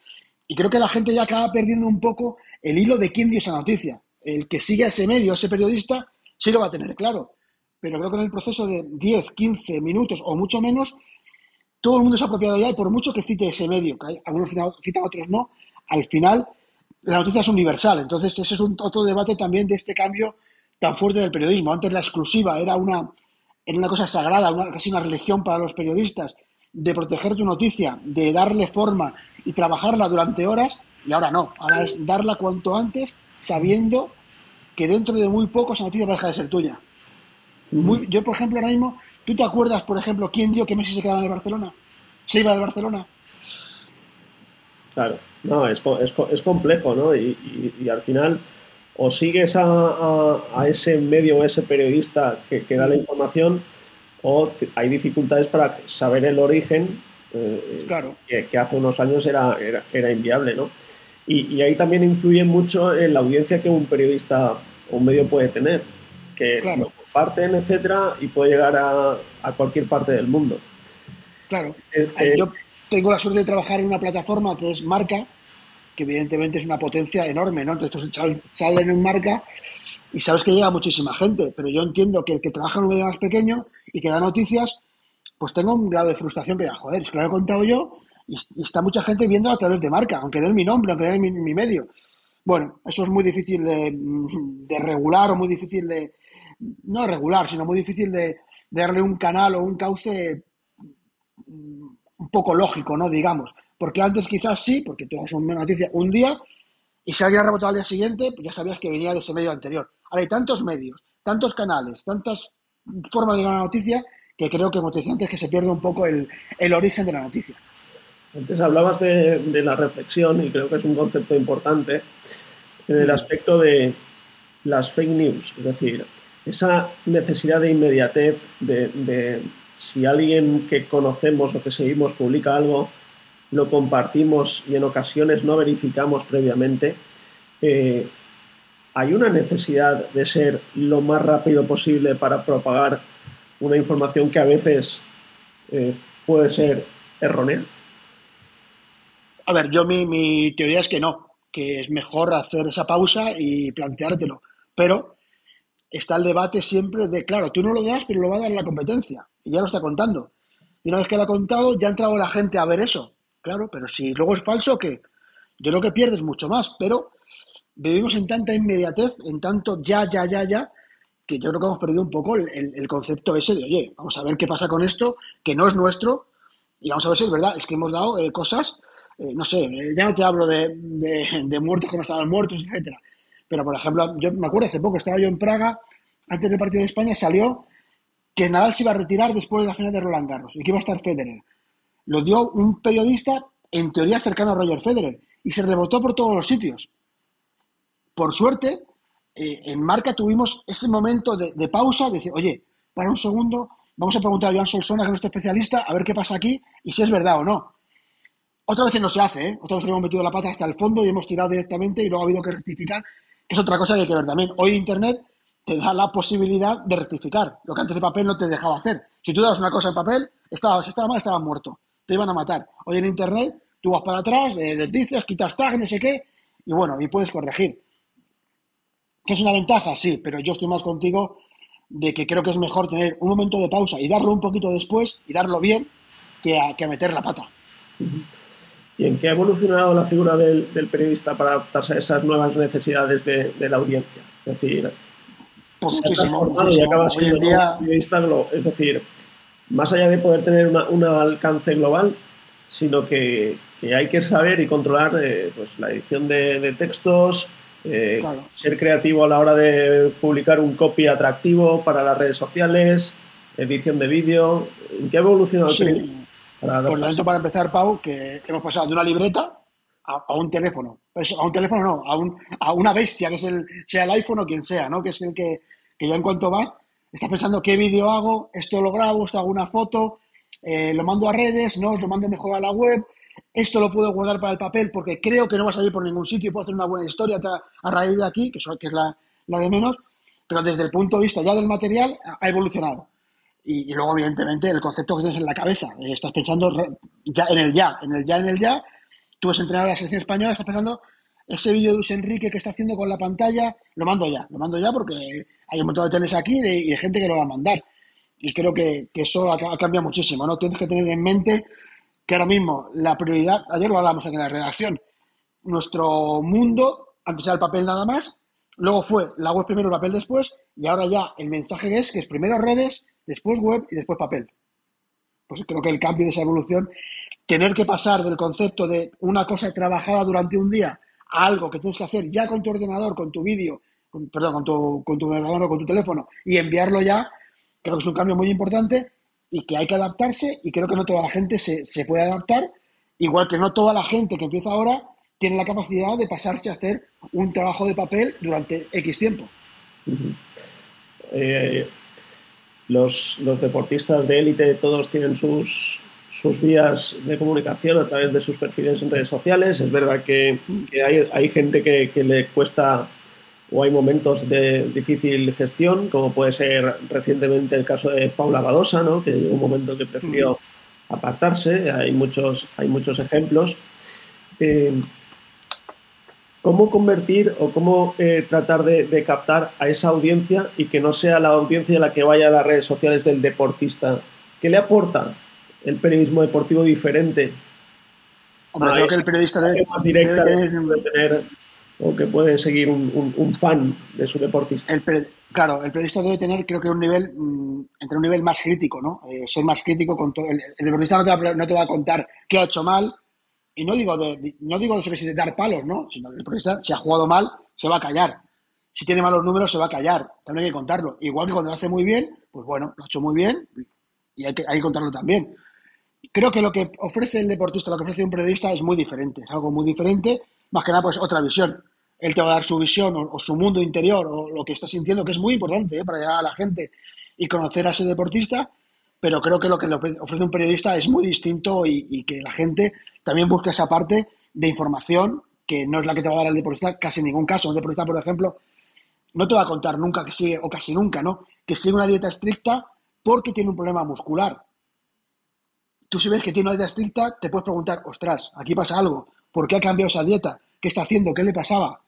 Y creo que la gente ya acaba perdiendo un poco el hilo de quién dio esa noticia. El que sigue a ese medio, a ese periodista, sí lo va a tener claro. Pero creo que en el proceso de 10, 15 minutos o mucho menos, todo el mundo se ha apropiado ya y por mucho que cite ese medio, que hay, algunos citan, otros no, al final la noticia es universal. Entonces ese es un, otro debate también de este cambio tan fuerte del periodismo. Antes la exclusiva era una, era una cosa sagrada, una, casi una religión para los periodistas, de proteger tu noticia, de darle forma y trabajarla durante horas, y ahora no, ahora es darla cuanto antes sabiendo que dentro de muy poco esa noticia va a dejar de ser tuya. yo, por ejemplo, ahora mismo, ¿tú te acuerdas, por ejemplo, quién dio que Messi se quedaba en el Barcelona? ¿Se iba del Barcelona? Claro, no, es, es, complejo, ¿no? Y, al final o sigues a, ese medio o ese periodista que, que da la información o hay dificultades para saber el origen eh, claro. que, hace unos años era, era, inviable, ¿no? Y, ahí también influye mucho en la audiencia que un periodista o un medio puede tener, que lo comparten, etcétera, y puede llegar a, a cualquier parte del mundo. Claro. Eh, eh, yo tengo la suerte de trabajar en una plataforma que es Marca, que evidentemente es una potencia enorme, ¿no? Entonces salen en Marca y sabes que llega muchísima gente, pero yo entiendo que el que trabaja en un medio más pequeño y que da noticias, pues tengo un grado de frustración que, joder, es que lo he contado yo y, está mucha gente viendo a través de marca, aunque den mi nombre, aunque den mi, medio. Bueno, eso es muy difícil de, regular o muy difícil de, no regular, sino muy difícil de, darle un canal o un cauce un poco lógico, ¿no? Digamos. Porque antes quizás sí, porque tú das una noticia un día y si alguien rebotado al día siguiente, pues ya sabías que venía de ese medio anterior. Ahora hay tantos medios, tantos canales, tantas formas de la noticia que creo que, como te decía antes, que se pierde un poco el, origen de la noticia. Antes hablabas de, la reflexión y creo que es un concepto importante en el aspecto de las fake news, es decir, esa necesidad de inmediatez, de, si alguien que conocemos o que seguimos publica algo, lo compartimos y en ocasiones no verificamos previamente, eh, hay una necesidad de ser lo más rápido posible para propagar una información que a veces eh, puede ser errónea? A ver, yo mi, teoría es que no, que es mejor hacer esa pausa y planteártelo. Pero está el debate siempre de, claro, tú no lo das, pero lo va a dar la competencia. Y ya lo está contando. Y una vez que lo ha contado, ya ha entrado la gente a ver eso. Claro, pero si luego es falso, que yo creo que pierdes mucho más. Pero vivimos en tanta inmediatez, en tanto ya, ya, ya, ya, que yo creo que hemos perdido un poco el, concepto ese de, oye, vamos a ver qué pasa con esto, que no es nuestro, y vamos a ver si es verdad, es que hemos dado eh, cosas, eh, no sé, ya no te hablo de, de, muertos que no estaban muertos, etcétera. Pero, por ejemplo, yo me acuerdo hace poco, estaba yo en Praga, antes del partido de España, salió que Nadal se iba a retirar después de la final de Roland Garros y que iba a estar Federer. Lo dio un periodista, en teoría cercano a Roger Federer, y se rebotó por todos los sitios. Por suerte, eh, en marca tuvimos ese momento de, pausa, de decir, oye, para un segundo, vamos a preguntar a Joan Solsona, que es nuestro especialista, a ver qué pasa aquí y si es verdad o no. Otra vez no se hace, ¿eh? Otra vez hemos metido la pata hasta el fondo y hemos tirado directamente y luego ha habido que rectificar, es otra cosa que hay que ver también. Hoy Internet te da la posibilidad de rectificar, lo que antes el papel no te dejaba hacer. Si tú dabas una cosa en papel, estaba, si estaba mal, estaba muerto. Te iban a matar. Hoy en Internet, tú vas para atrás, les dices, quitas tag, no sé qué, y bueno, y puedes corregir. ¿Que es una ventaja? Sí, pero yo estoy más contigo de que creo que es mejor tener un momento de pausa y darlo un poquito después y darlo bien que a, que meter la pata. ¿Y en qué ha evolucionado la figura del, periodista para adaptarse a esas nuevas necesidades de, la audiencia? Es decir, muchísimo, y muchísimo. acaba siendo día- periodista Es decir, más allá de poder tener una- un alcance global, sino que, que hay que saber y controlar eh, pues, la edición de, de textos, eh, Claro. ser creativo a la hora de publicar un copy atractivo para las redes sociales, edición de vídeo. ¿En qué ha evolucionado el periodismo? Para Pues lo dicho para empezar, Pau, que hemos pasado de una libreta a, a un teléfono. Pues a un teléfono no, a, un- a una bestia, que es el, sea el iPhone o quien sea, ¿no? Que es el que, que ya en cuanto va, está pensando qué vídeo hago, esto lo grabo, esto hago una foto, eh, lo mando a redes, no, lo mando mejor a la web, esto lo puedo guardar para el papel porque creo que no va a salir por ningún sitio y puedo hacer una buena historia a raíz de aquí, que, es la, la de menos, pero desde el punto de vista ya del material ha evolucionado. Y, luego, evidentemente, el concepto que tienes en la cabeza. Eh, estás pensando ya en el ya, en el ya, en el ya. Tú vas a entrenar a la selección española, estás pensando ese vídeo de Luis Enrique que está haciendo con la pantalla, lo mando ya, lo mando ya porque hay un montón de teles aquí de- y de gente que lo va a mandar. Y creo que, eso ha cambiado muchísimo, ¿no? Tienes que tener en mente que ahora mismo la prioridad, ayer lo hablamos aquí en la redacción, nuestro mundo, antes era el papel nada más, luego fue la web primero, el papel después, y ahora ya el mensaje es que es primero redes, después web y después papel. Pues creo que el cambio de esa evolución, tener que pasar del concepto de una cosa trabajada durante un día a algo que tienes que hacer ya con tu ordenador, con tu vídeo, con- perdón, con tu, con tu ordenador o con tu teléfono y enviarlo ya, creo que es un cambio muy importante y que hay que adaptarse y creo que no toda la gente se, se puede adaptar, igual que no toda la gente que empieza ahora tiene la capacidad de pasarse a hacer un trabajo de papel durante X tiempo. Los, los deportistas de élite todos tienen sus, sus vías de comunicación a través de sus perfiles en redes sociales. Es verdad que, que hay, hay gente que, que le cuesta o hay momentos de difícil gestión, como puede ser recientemente el caso de Paula Badosa, ¿no? que llegó un momento que prefirió apartarse. Hay muchos, hay muchos ejemplos. Eh, cómo convertir o cómo eh, tratar de, de, captar a esa audiencia y que no sea la audiencia la que vaya a las redes sociales del deportista. ¿Qué le aporta el periodismo deportivo diferente? Hombre, creo que el periodista debe, más directa debe tener... Debe tener, o que puede seguir un, un, un fan de su deportista. El claro, el periodista debe tener, creo que un nivel, mmm, entre un nivel más crítico, ¿no? Eh, ser más crítico con todo. El, el deportista no te, va, no te va a contar qué ha hecho mal, y no digo de, no digo eso que si de dar palos, ¿no? Sino que el periodista, si ha jugado mal, se va a callar. Si tiene malos números, se va a callar. También hay que contarlo. Igual que cuando lo hace muy bien, pues bueno, lo ha hecho muy bien y hay que, hay que contarlo también. Creo que lo que ofrece el deportista, lo que ofrece un periodista es muy diferente. Es algo muy diferente. Más que nada, pues otra visión. Él te va a dar su visión o, o su mundo interior o lo que está sintiendo, que es muy importante ¿eh? para llegar a la gente y conocer a ese deportista pero creo que lo que le ofrece un periodista es muy distinto y, y, que la gente también busca esa parte de información que no es la que te va a dar el deportista casi en ningún caso. Un deportista, por ejemplo, no te va a contar nunca que sigue, o casi nunca, ¿no? Que sigue una dieta estricta porque tiene un problema muscular. Tú si ves que tiene una dieta estricta, te puedes preguntar, ostras, aquí pasa algo, ¿por qué ha cambiado esa dieta? ¿Qué está haciendo? ¿Qué le pasaba?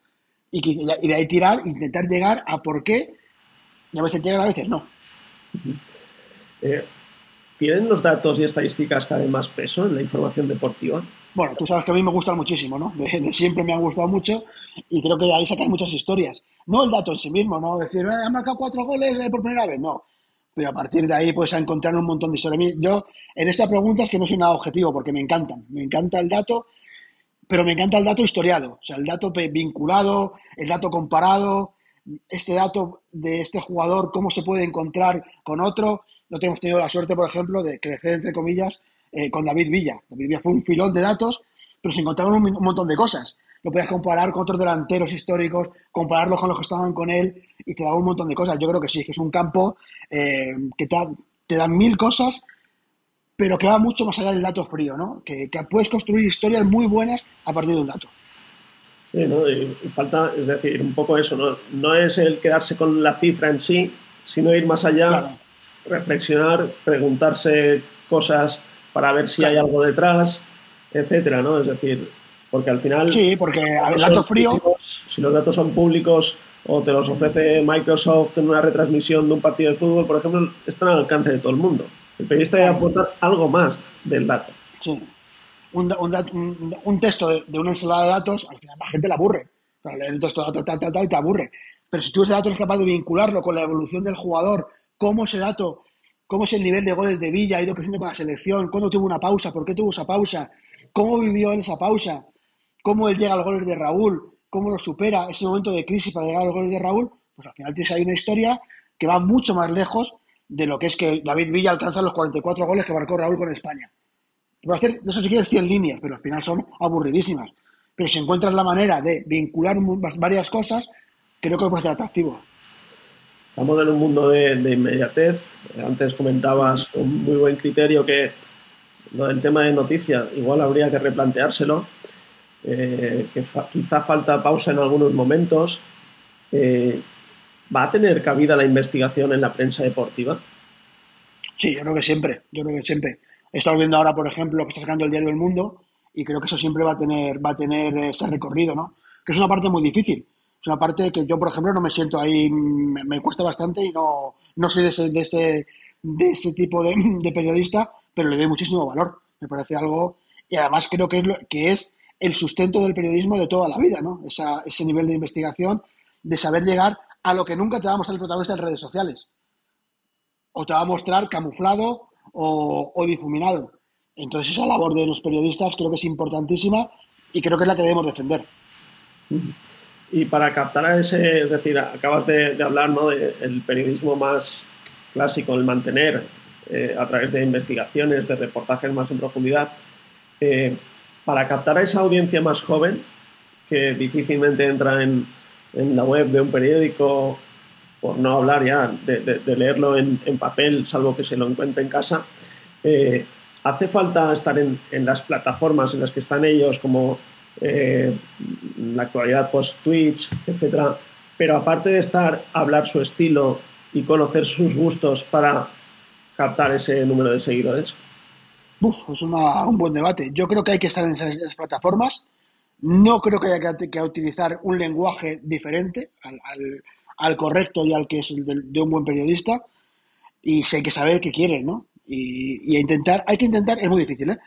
Y, de ahí tirar, intentar llegar a por qué, y a veces llegan, a veces no. ¿Tienen los datos y estadísticas cada vez más peso en la información deportiva? Bueno, tú sabes que a mí me gustan muchísimo, ¿no? De, de siempre me han gustado mucho y creo que de ahí sacan muchas historias. No el dato en sí mismo, no decir, eh, ha marcado cuatro goles eh, por primera vez, no. Pero a partir de ahí puedes encontrar un montón de historias. Yo en esta pregunta es que no soy nada objetivo porque me encantan. Me encanta el dato, pero me encanta el dato historiado. O sea, el dato vinculado, el dato comparado, este dato de este jugador, cómo se puede encontrar con otro. No hemos tenido la suerte, por ejemplo, de crecer, entre comillas, eh, con David Villa. David Villa fue un filón de datos, pero se encontraron un, un, montón de cosas. Lo podías comparar con otros delanteros históricos, compararlos con los que estaban con él y te daba un montón de cosas. Yo creo que sí, que es un campo eh, que te, te dan mil cosas, pero que va mucho más allá del dato frío, ¿no? Que, que puedes construir historias muy buenas a partir de un dato. Sí, ¿no? Y falta, es decir, un poco eso, ¿no? No es el quedarse con la cifra en sí, sino ir más allá. Claro reflexionar, preguntarse cosas para ver si hay algo detrás, etcétera, ¿no? Es decir, porque al final. Sí, porque el dato frío. Públicos, si los datos son públicos o te los ofrece Microsoft en una retransmisión de un partido de fútbol, por ejemplo, están al alcance de todo el mundo. El periodista debe aportar algo más del dato. Sí. Un, un, texto de, de, una ensalada de datos, al final la gente la aburre. Leer un texto de datos, tal, tal, tal, te aburre. pero si tú ese dato eres capaz de vincularlo con la evolución del jugador, cómo ese dato, cómo es el nivel de goles de Villa, ha ido creciendo con la selección, cuándo tuvo una pausa, por qué tuvo esa pausa, cómo vivió él esa pausa, cómo él llega al gol de Raúl, cómo lo supera ese momento de crisis para llegar a los goles de Raúl, pues al final tienes ahí una historia que va mucho más lejos de lo que es que David Villa alcanza los 44 goles que marcó Raúl con España. Puede hacer, eso sí que es 100 líneas, pero al final son aburridísimas. Pero si encuentras la manera de vincular varias cosas, creo que puede ser atractivo. Estamos en un mundo de, inmediatez. Antes comentabas con muy buen criterio que del tema de noticias igual habría que replanteárselo, eh, que quizá falta pausa en algunos momentos. Eh, ¿Va a tener cabida la investigación en la prensa deportiva? Sí, yo creo que siempre, yo creo que siempre. He estado viendo ahora, por ejemplo, que está sacando el diario El Mundo y creo que eso siempre va a tener, va a tener ese recorrido, ¿no? Que es una parte muy difícil. Es una parte que yo, por ejemplo, no me siento ahí, me, cuesta bastante y no, no soy de ese, de ese, de ese tipo de, periodista, pero le doy muchísimo valor. Me parece algo, y además creo que es, lo, que es el sustento del periodismo de toda la vida, ¿no? ese nivel de investigación, de saber llegar a lo que nunca te va a mostrar el protagonista en redes sociales. O te va a mostrar camuflado o, difuminado. Entonces esa labor de los periodistas creo que es importantísima y creo que es la que debemos defender. Y para captar a ese, es decir, acabas de, hablar ¿no? del periodismo más clásico, el mantener eh, a través de investigaciones, de reportajes más en profundidad, eh, para captar a esa audiencia más joven que difícilmente entra en, en la web de un periódico, por no hablar ya de, leerlo en, papel, salvo que se lo encuentre en casa, eh, hace falta estar en, las plataformas en las que están ellos, como eh, la actualidad post-Twitch, etcétera, pero aparte de estar, hablar su estilo y conocer sus gustos para captar ese número de seguidores? Es un buen debate. Yo creo que hay que estar en esas plataformas no creo que haya que, utilizar un lenguaje diferente al, correcto y al que es el de, un buen periodista. Y si hay que saber qué quiere, ¿no? Y, intentar, hay que intentar, es muy difícil, ¿eh?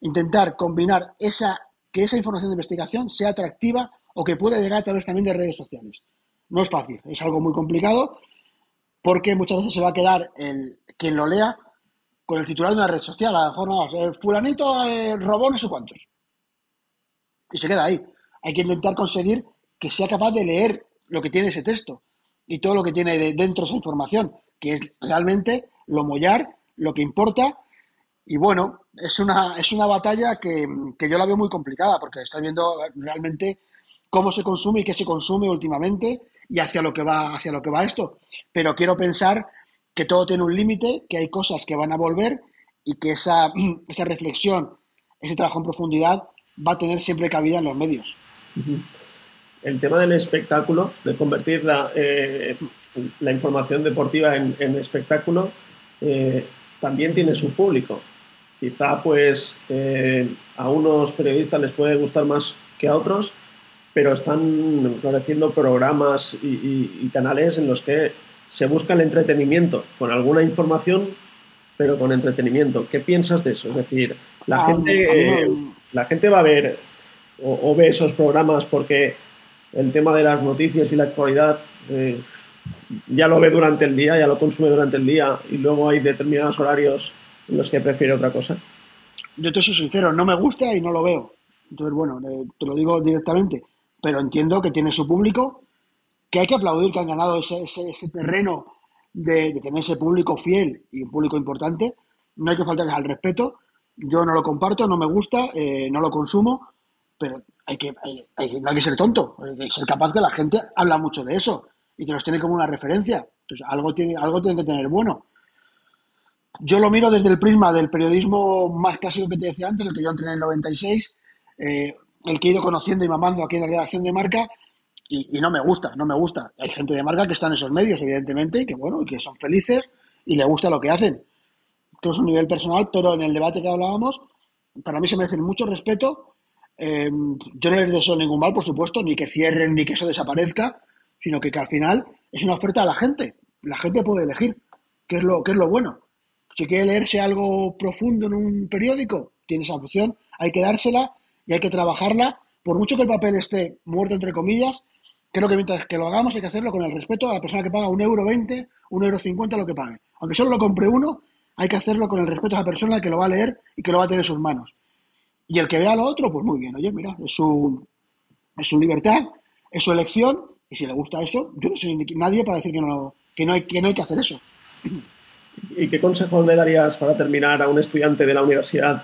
Intentar combinar esa, que esa información de investigación sea atractiva o que pueda llegar a través también de redes sociales. No es fácil, es algo muy complicado porque muchas veces se va a quedar el, quien lo lea con el titular de una red social. A lo mejor no, fulanito eh, robó no sé cuántos y se queda ahí. Hay que intentar conseguir que sea capaz de leer lo que tiene ese texto y todo lo que tiene de dentro esa información, que es realmente lo mollar, lo que importa. Y bueno, es una, es una batalla que, yo la veo muy complicada, porque está viendo realmente cómo se consume y qué se consume últimamente y hacia lo que va, hacia lo que va esto. Pero quiero pensar que todo tiene un límite, que hay cosas que van a volver y que esa, esa reflexión, ese trabajo en profundidad va a tener siempre cabida en los medios. El tema del espectáculo, de convertir la, eh, la información deportiva en, espectáculo, eh, también tiene su público. Quizá pues eh, a unos periodistas les puede gustar más que a otros, pero están floreciendo programas y, canales en los que se busca el entretenimiento, con alguna información, pero con entretenimiento. ¿Qué piensas de eso? Es decir, la ah, gente la gente va a ver o, ve esos programas porque el tema de las noticias y la actualidad eh, ya lo ve durante el día, ya lo consume durante el día y luego hay determinados horarios los que prefiere otra cosa. Yo te soy sincero, no me gusta y no lo veo. Entonces, bueno, eh, te lo digo directamente, pero entiendo que tiene su público, que hay que aplaudir que han ganado ese, ese, terreno de, tener ese público fiel y un público importante. No hay que faltarles al respeto, yo no lo comparto, no me gusta, eh, no lo consumo, pero hay que, hay, no hay que ser tonto, hay que ser capaz que la gente habla mucho de eso y que los tiene como una referencia. Entonces, algo tiene, algo tiene que tener bueno. Yo lo miro desde el prisma del periodismo más clásico que te decía antes, el que yo entré en el 96, eh, el que he ido conociendo y mamando aquí en la redacción de marca, y, no me gusta, no me gusta. Hay gente de marca que está en esos medios, evidentemente, y que bueno, y que son felices y le gusta lo que hacen que es un nivel personal, pero en el debate que hablábamos, para mí se merecen mucho respeto. Eh, yo no les deseo ningún mal, por supuesto, ni que cierren ni que eso desaparezca, sino que, que, al final es una oferta a la gente. La gente puede elegir qué es lo, qué es lo bueno. Si quiere leerse algo profundo en un periódico, tiene esa opción, hay que dársela y hay que trabajarla. Por mucho que el papel esté muerto, entre comillas, creo que mientras que lo hagamos hay que hacerlo con el respeto a la persona que paga un euro veinte, un euro cincuenta, lo que pague. Aunque solo lo compre uno, hay que hacerlo con el respeto a la persona que lo va a leer y que lo va a tener en sus manos. Y el que vea lo otro, pues muy bien, oye, mira, es su, es su libertad, es su elección, y si le gusta eso, yo no soy nadie para decir que no, que no, hay, que no hay que hacer eso. ¿Y qué consejos le darías para terminar a un estudiante de la universidad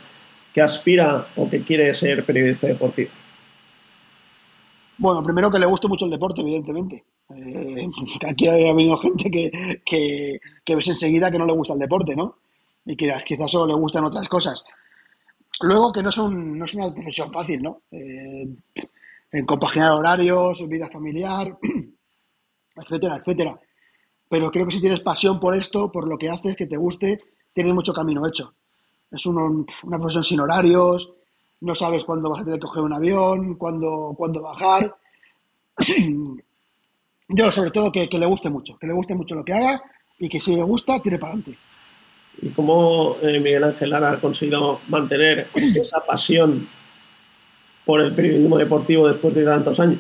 que aspira o que quiere ser periodista deportivo? Bueno, primero que le guste mucho el deporte, evidentemente. Eh, aquí ha venido gente que, que, ves enseguida que no le gusta el deporte, ¿no? Y que quizás solo le gustan otras cosas. Luego que no es, una profesión fácil, ¿no? Eh, en compaginar horarios, vida familiar, etcétera, etcétera. Pero creo que si tienes pasión por esto, por lo que haces, que te guste, tienes mucho camino hecho. Es una profesión sin horarios, no sabes cuándo vas a tener que coger un avión, cuándo, cuándo bajar. Yo, sobre todo, que, le guste mucho, que le guste mucho lo que haga y que si le gusta, tire para adelante. ¿Y cómo eh, Miguel Ángel Lara ha conseguido mantener esa pasión por el periodismo deportivo después de tantos años?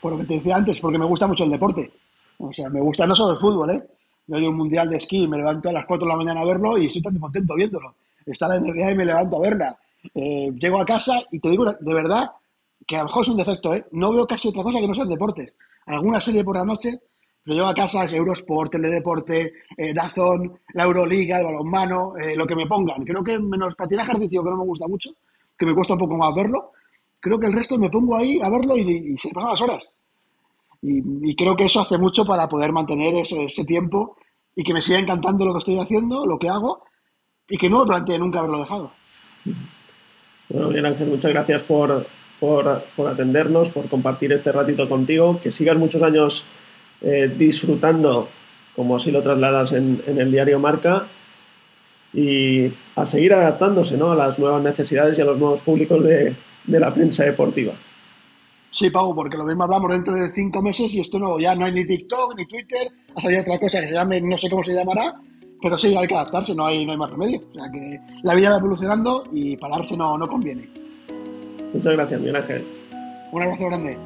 Por lo que te decía antes, porque me gusta mucho el deporte. O sea, me gusta no solo el fútbol, ¿eh? Yo hay un mundial de esquí, me levanto a las 4 de la mañana a verlo y estoy tan contento viéndolo. Está la NBA y me levanto a verla. Eh, llego a casa y te digo de verdad que a lo mejor es un defecto, ¿eh? No veo casi otra cosa que no sea deportes. Alguna serie por la noche, pero llego a casa es Eurosport, Teledeporte, eh, Dazón, la Euroliga, el balonmano, eh, lo que me pongan. Creo que menos tirar ejercicio, que no me gusta mucho, que me cuesta un poco más verlo, creo que el resto me pongo ahí a verlo y, se pasan las horas. Y, creo que eso hace mucho para poder mantener ese, ese, tiempo y que me siga encantando lo que estoy haciendo, lo que hago, y que no me plantee nunca haberlo dejado. Bueno, bien Ángel, muchas gracias por, atendernos, por compartir este ratito contigo. Que sigas muchos años eh, disfrutando, como así lo trasladas en, el diario Marca, y a seguir adaptándose ¿no? a las nuevas necesidades y a los nuevos públicos de, la prensa deportiva. Sí, Pau, porque lo mismo hablamos dentro de cinco meses y esto no, ya no hay ni TikTok ni Twitter, ha salido otra cosa que se llame, no sé cómo se llamará, pero sí, hay que adaptarse, no hay, no hay más remedio. O sea que la vida va evolucionando y pararse no, no conviene. Muchas gracias, Miguel Ángel. Un abrazo grande.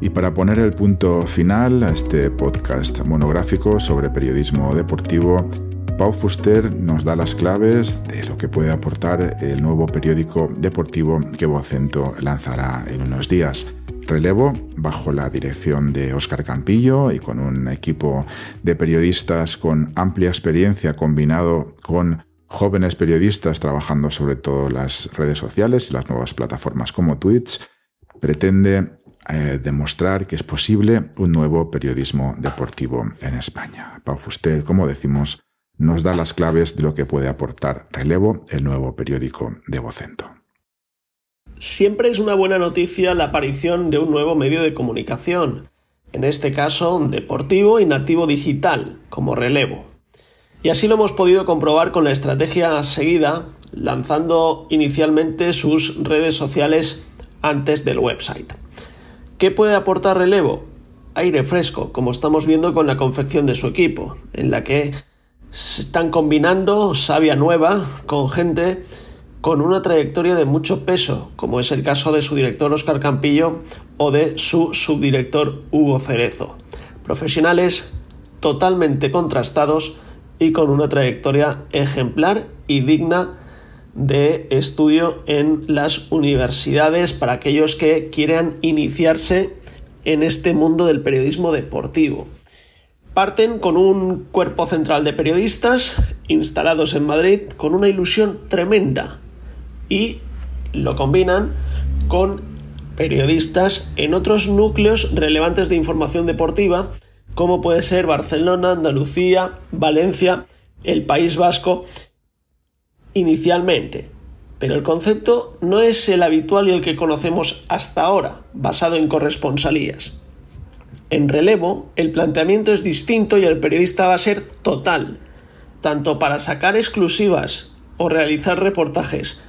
Y para poner el punto final a este podcast monográfico sobre periodismo deportivo, Pau Fuster nos da las claves de lo que puede aportar el nuevo periódico deportivo que Vocento lanzará en unos días. Relevo, bajo la dirección de Óscar Campillo y con un equipo de periodistas con amplia experiencia combinado con jóvenes periodistas trabajando sobre todo las redes sociales y las nuevas plataformas como Twitch, pretende eh, demostrar que es posible un nuevo periodismo deportivo en España. Pau Fuster, como decimos, nos da las claves de lo que puede aportar Relevo, el nuevo periódico de Vocento. Siempre es una buena noticia la aparición de un nuevo medio de comunicación, en este caso deportivo y nativo digital, como Relevo. Y así lo hemos podido comprobar con la estrategia seguida, lanzando inicialmente sus redes sociales antes del website. ¿Qué puede aportar Relevo? Aire fresco, como estamos viendo con la confección de su equipo, en la que se están combinando savia nueva con gente con una trayectoria de mucho peso, como es el caso de su director Oscar Campillo o de su subdirector Hugo Cerezo. Profesionales totalmente contrastados y con una trayectoria ejemplar y digna de estudio en las universidades para aquellos que quieran iniciarse en este mundo del periodismo deportivo. Parten con un cuerpo central de periodistas instalados en Madrid con una ilusión tremenda y lo combinan con periodistas en otros núcleos relevantes de información deportiva como puede ser Barcelona, Andalucía, Valencia, el País Vasco inicialmente. Pero el concepto no es el habitual y el que conocemos hasta ahora, basado en corresponsalías. En relevo, el planteamiento es distinto y el periodista va a ser total, tanto para sacar exclusivas o realizar reportajes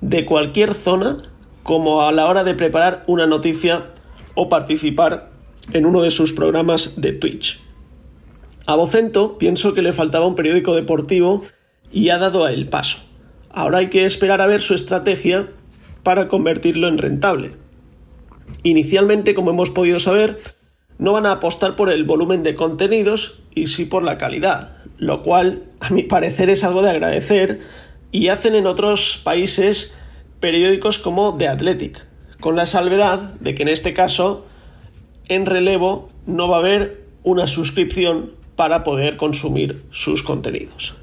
de cualquier zona como a la hora de preparar una noticia o participar en uno de sus programas de Twitch. A Vocento pienso que le faltaba un periódico deportivo y ha dado el paso. Ahora hay que esperar a ver su estrategia para convertirlo en rentable. Inicialmente, como hemos podido saber, no van a apostar por el volumen de contenidos y sí por la calidad, lo cual a mi parecer es algo de agradecer y hacen en otros países periódicos como The Athletic, con la salvedad de que en este caso en relevo no va a haber una suscripción para poder consumir sus contenidos.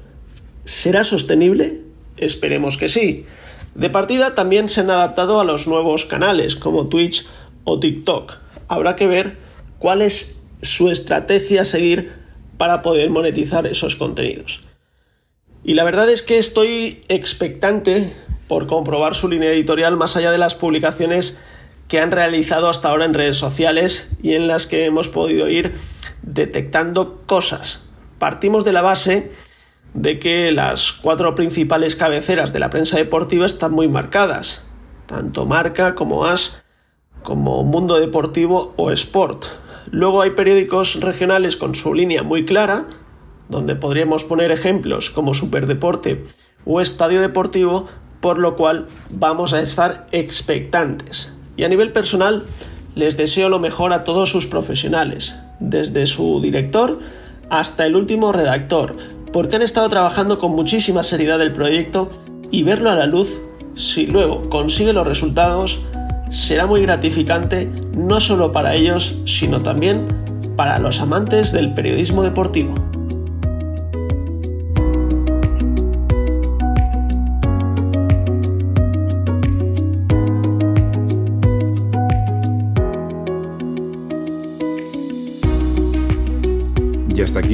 ¿Será sostenible? Esperemos que sí. De partida también se han adaptado a los nuevos canales como Twitch o TikTok. Habrá que ver cuál es su estrategia a seguir para poder monetizar esos contenidos. Y la verdad es que estoy expectante por comprobar su línea editorial más allá de las publicaciones que han realizado hasta ahora en redes sociales y en las que hemos podido ir detectando cosas. Partimos de la base de que las cuatro principales cabeceras de la prensa deportiva están muy marcadas, tanto Marca como As, como Mundo Deportivo o Sport. Luego hay periódicos regionales con su línea muy clara, donde podríamos poner ejemplos como Superdeporte o Estadio Deportivo, por lo cual vamos a estar expectantes. Y a nivel personal, les deseo lo mejor a todos sus profesionales, desde su director hasta el último redactor, porque han estado trabajando con muchísima seriedad el proyecto y verlo a la luz, si luego consigue los resultados, será muy gratificante no solo para ellos, sino también para los amantes del periodismo deportivo.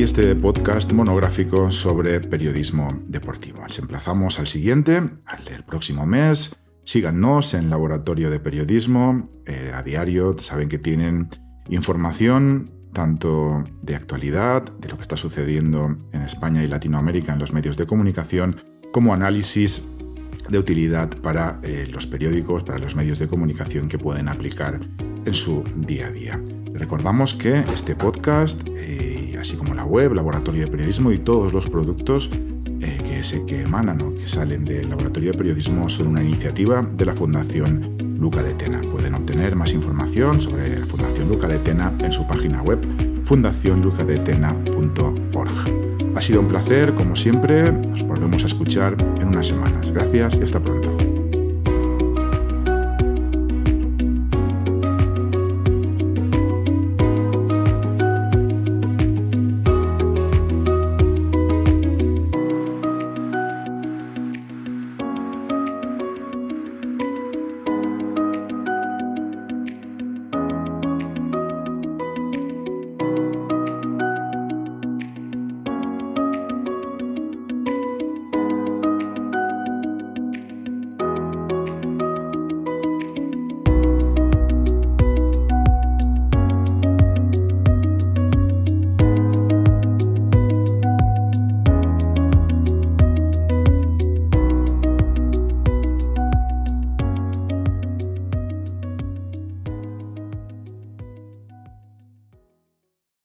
Este podcast monográfico sobre periodismo deportivo. Les emplazamos al siguiente, al del próximo mes. Síganos en Laboratorio de Periodismo eh, a diario. Saben que tienen información tanto de actualidad, de lo que está sucediendo en España y Latinoamérica en los medios de comunicación, como análisis de utilidad para eh, los periódicos, para los medios de comunicación que pueden aplicar en su día a día. Recordamos que este podcast eh, así como la web, laboratorio de periodismo y todos los productos eh, que, se, que emanan o que salen del laboratorio de periodismo son una iniciativa de la Fundación Luca de Tena. Pueden obtener más información sobre la Fundación Luca de Tena en su página web fundacionlucadetena.org. Ha sido un placer, como siempre, nos volvemos a escuchar en unas semanas. Gracias y hasta pronto.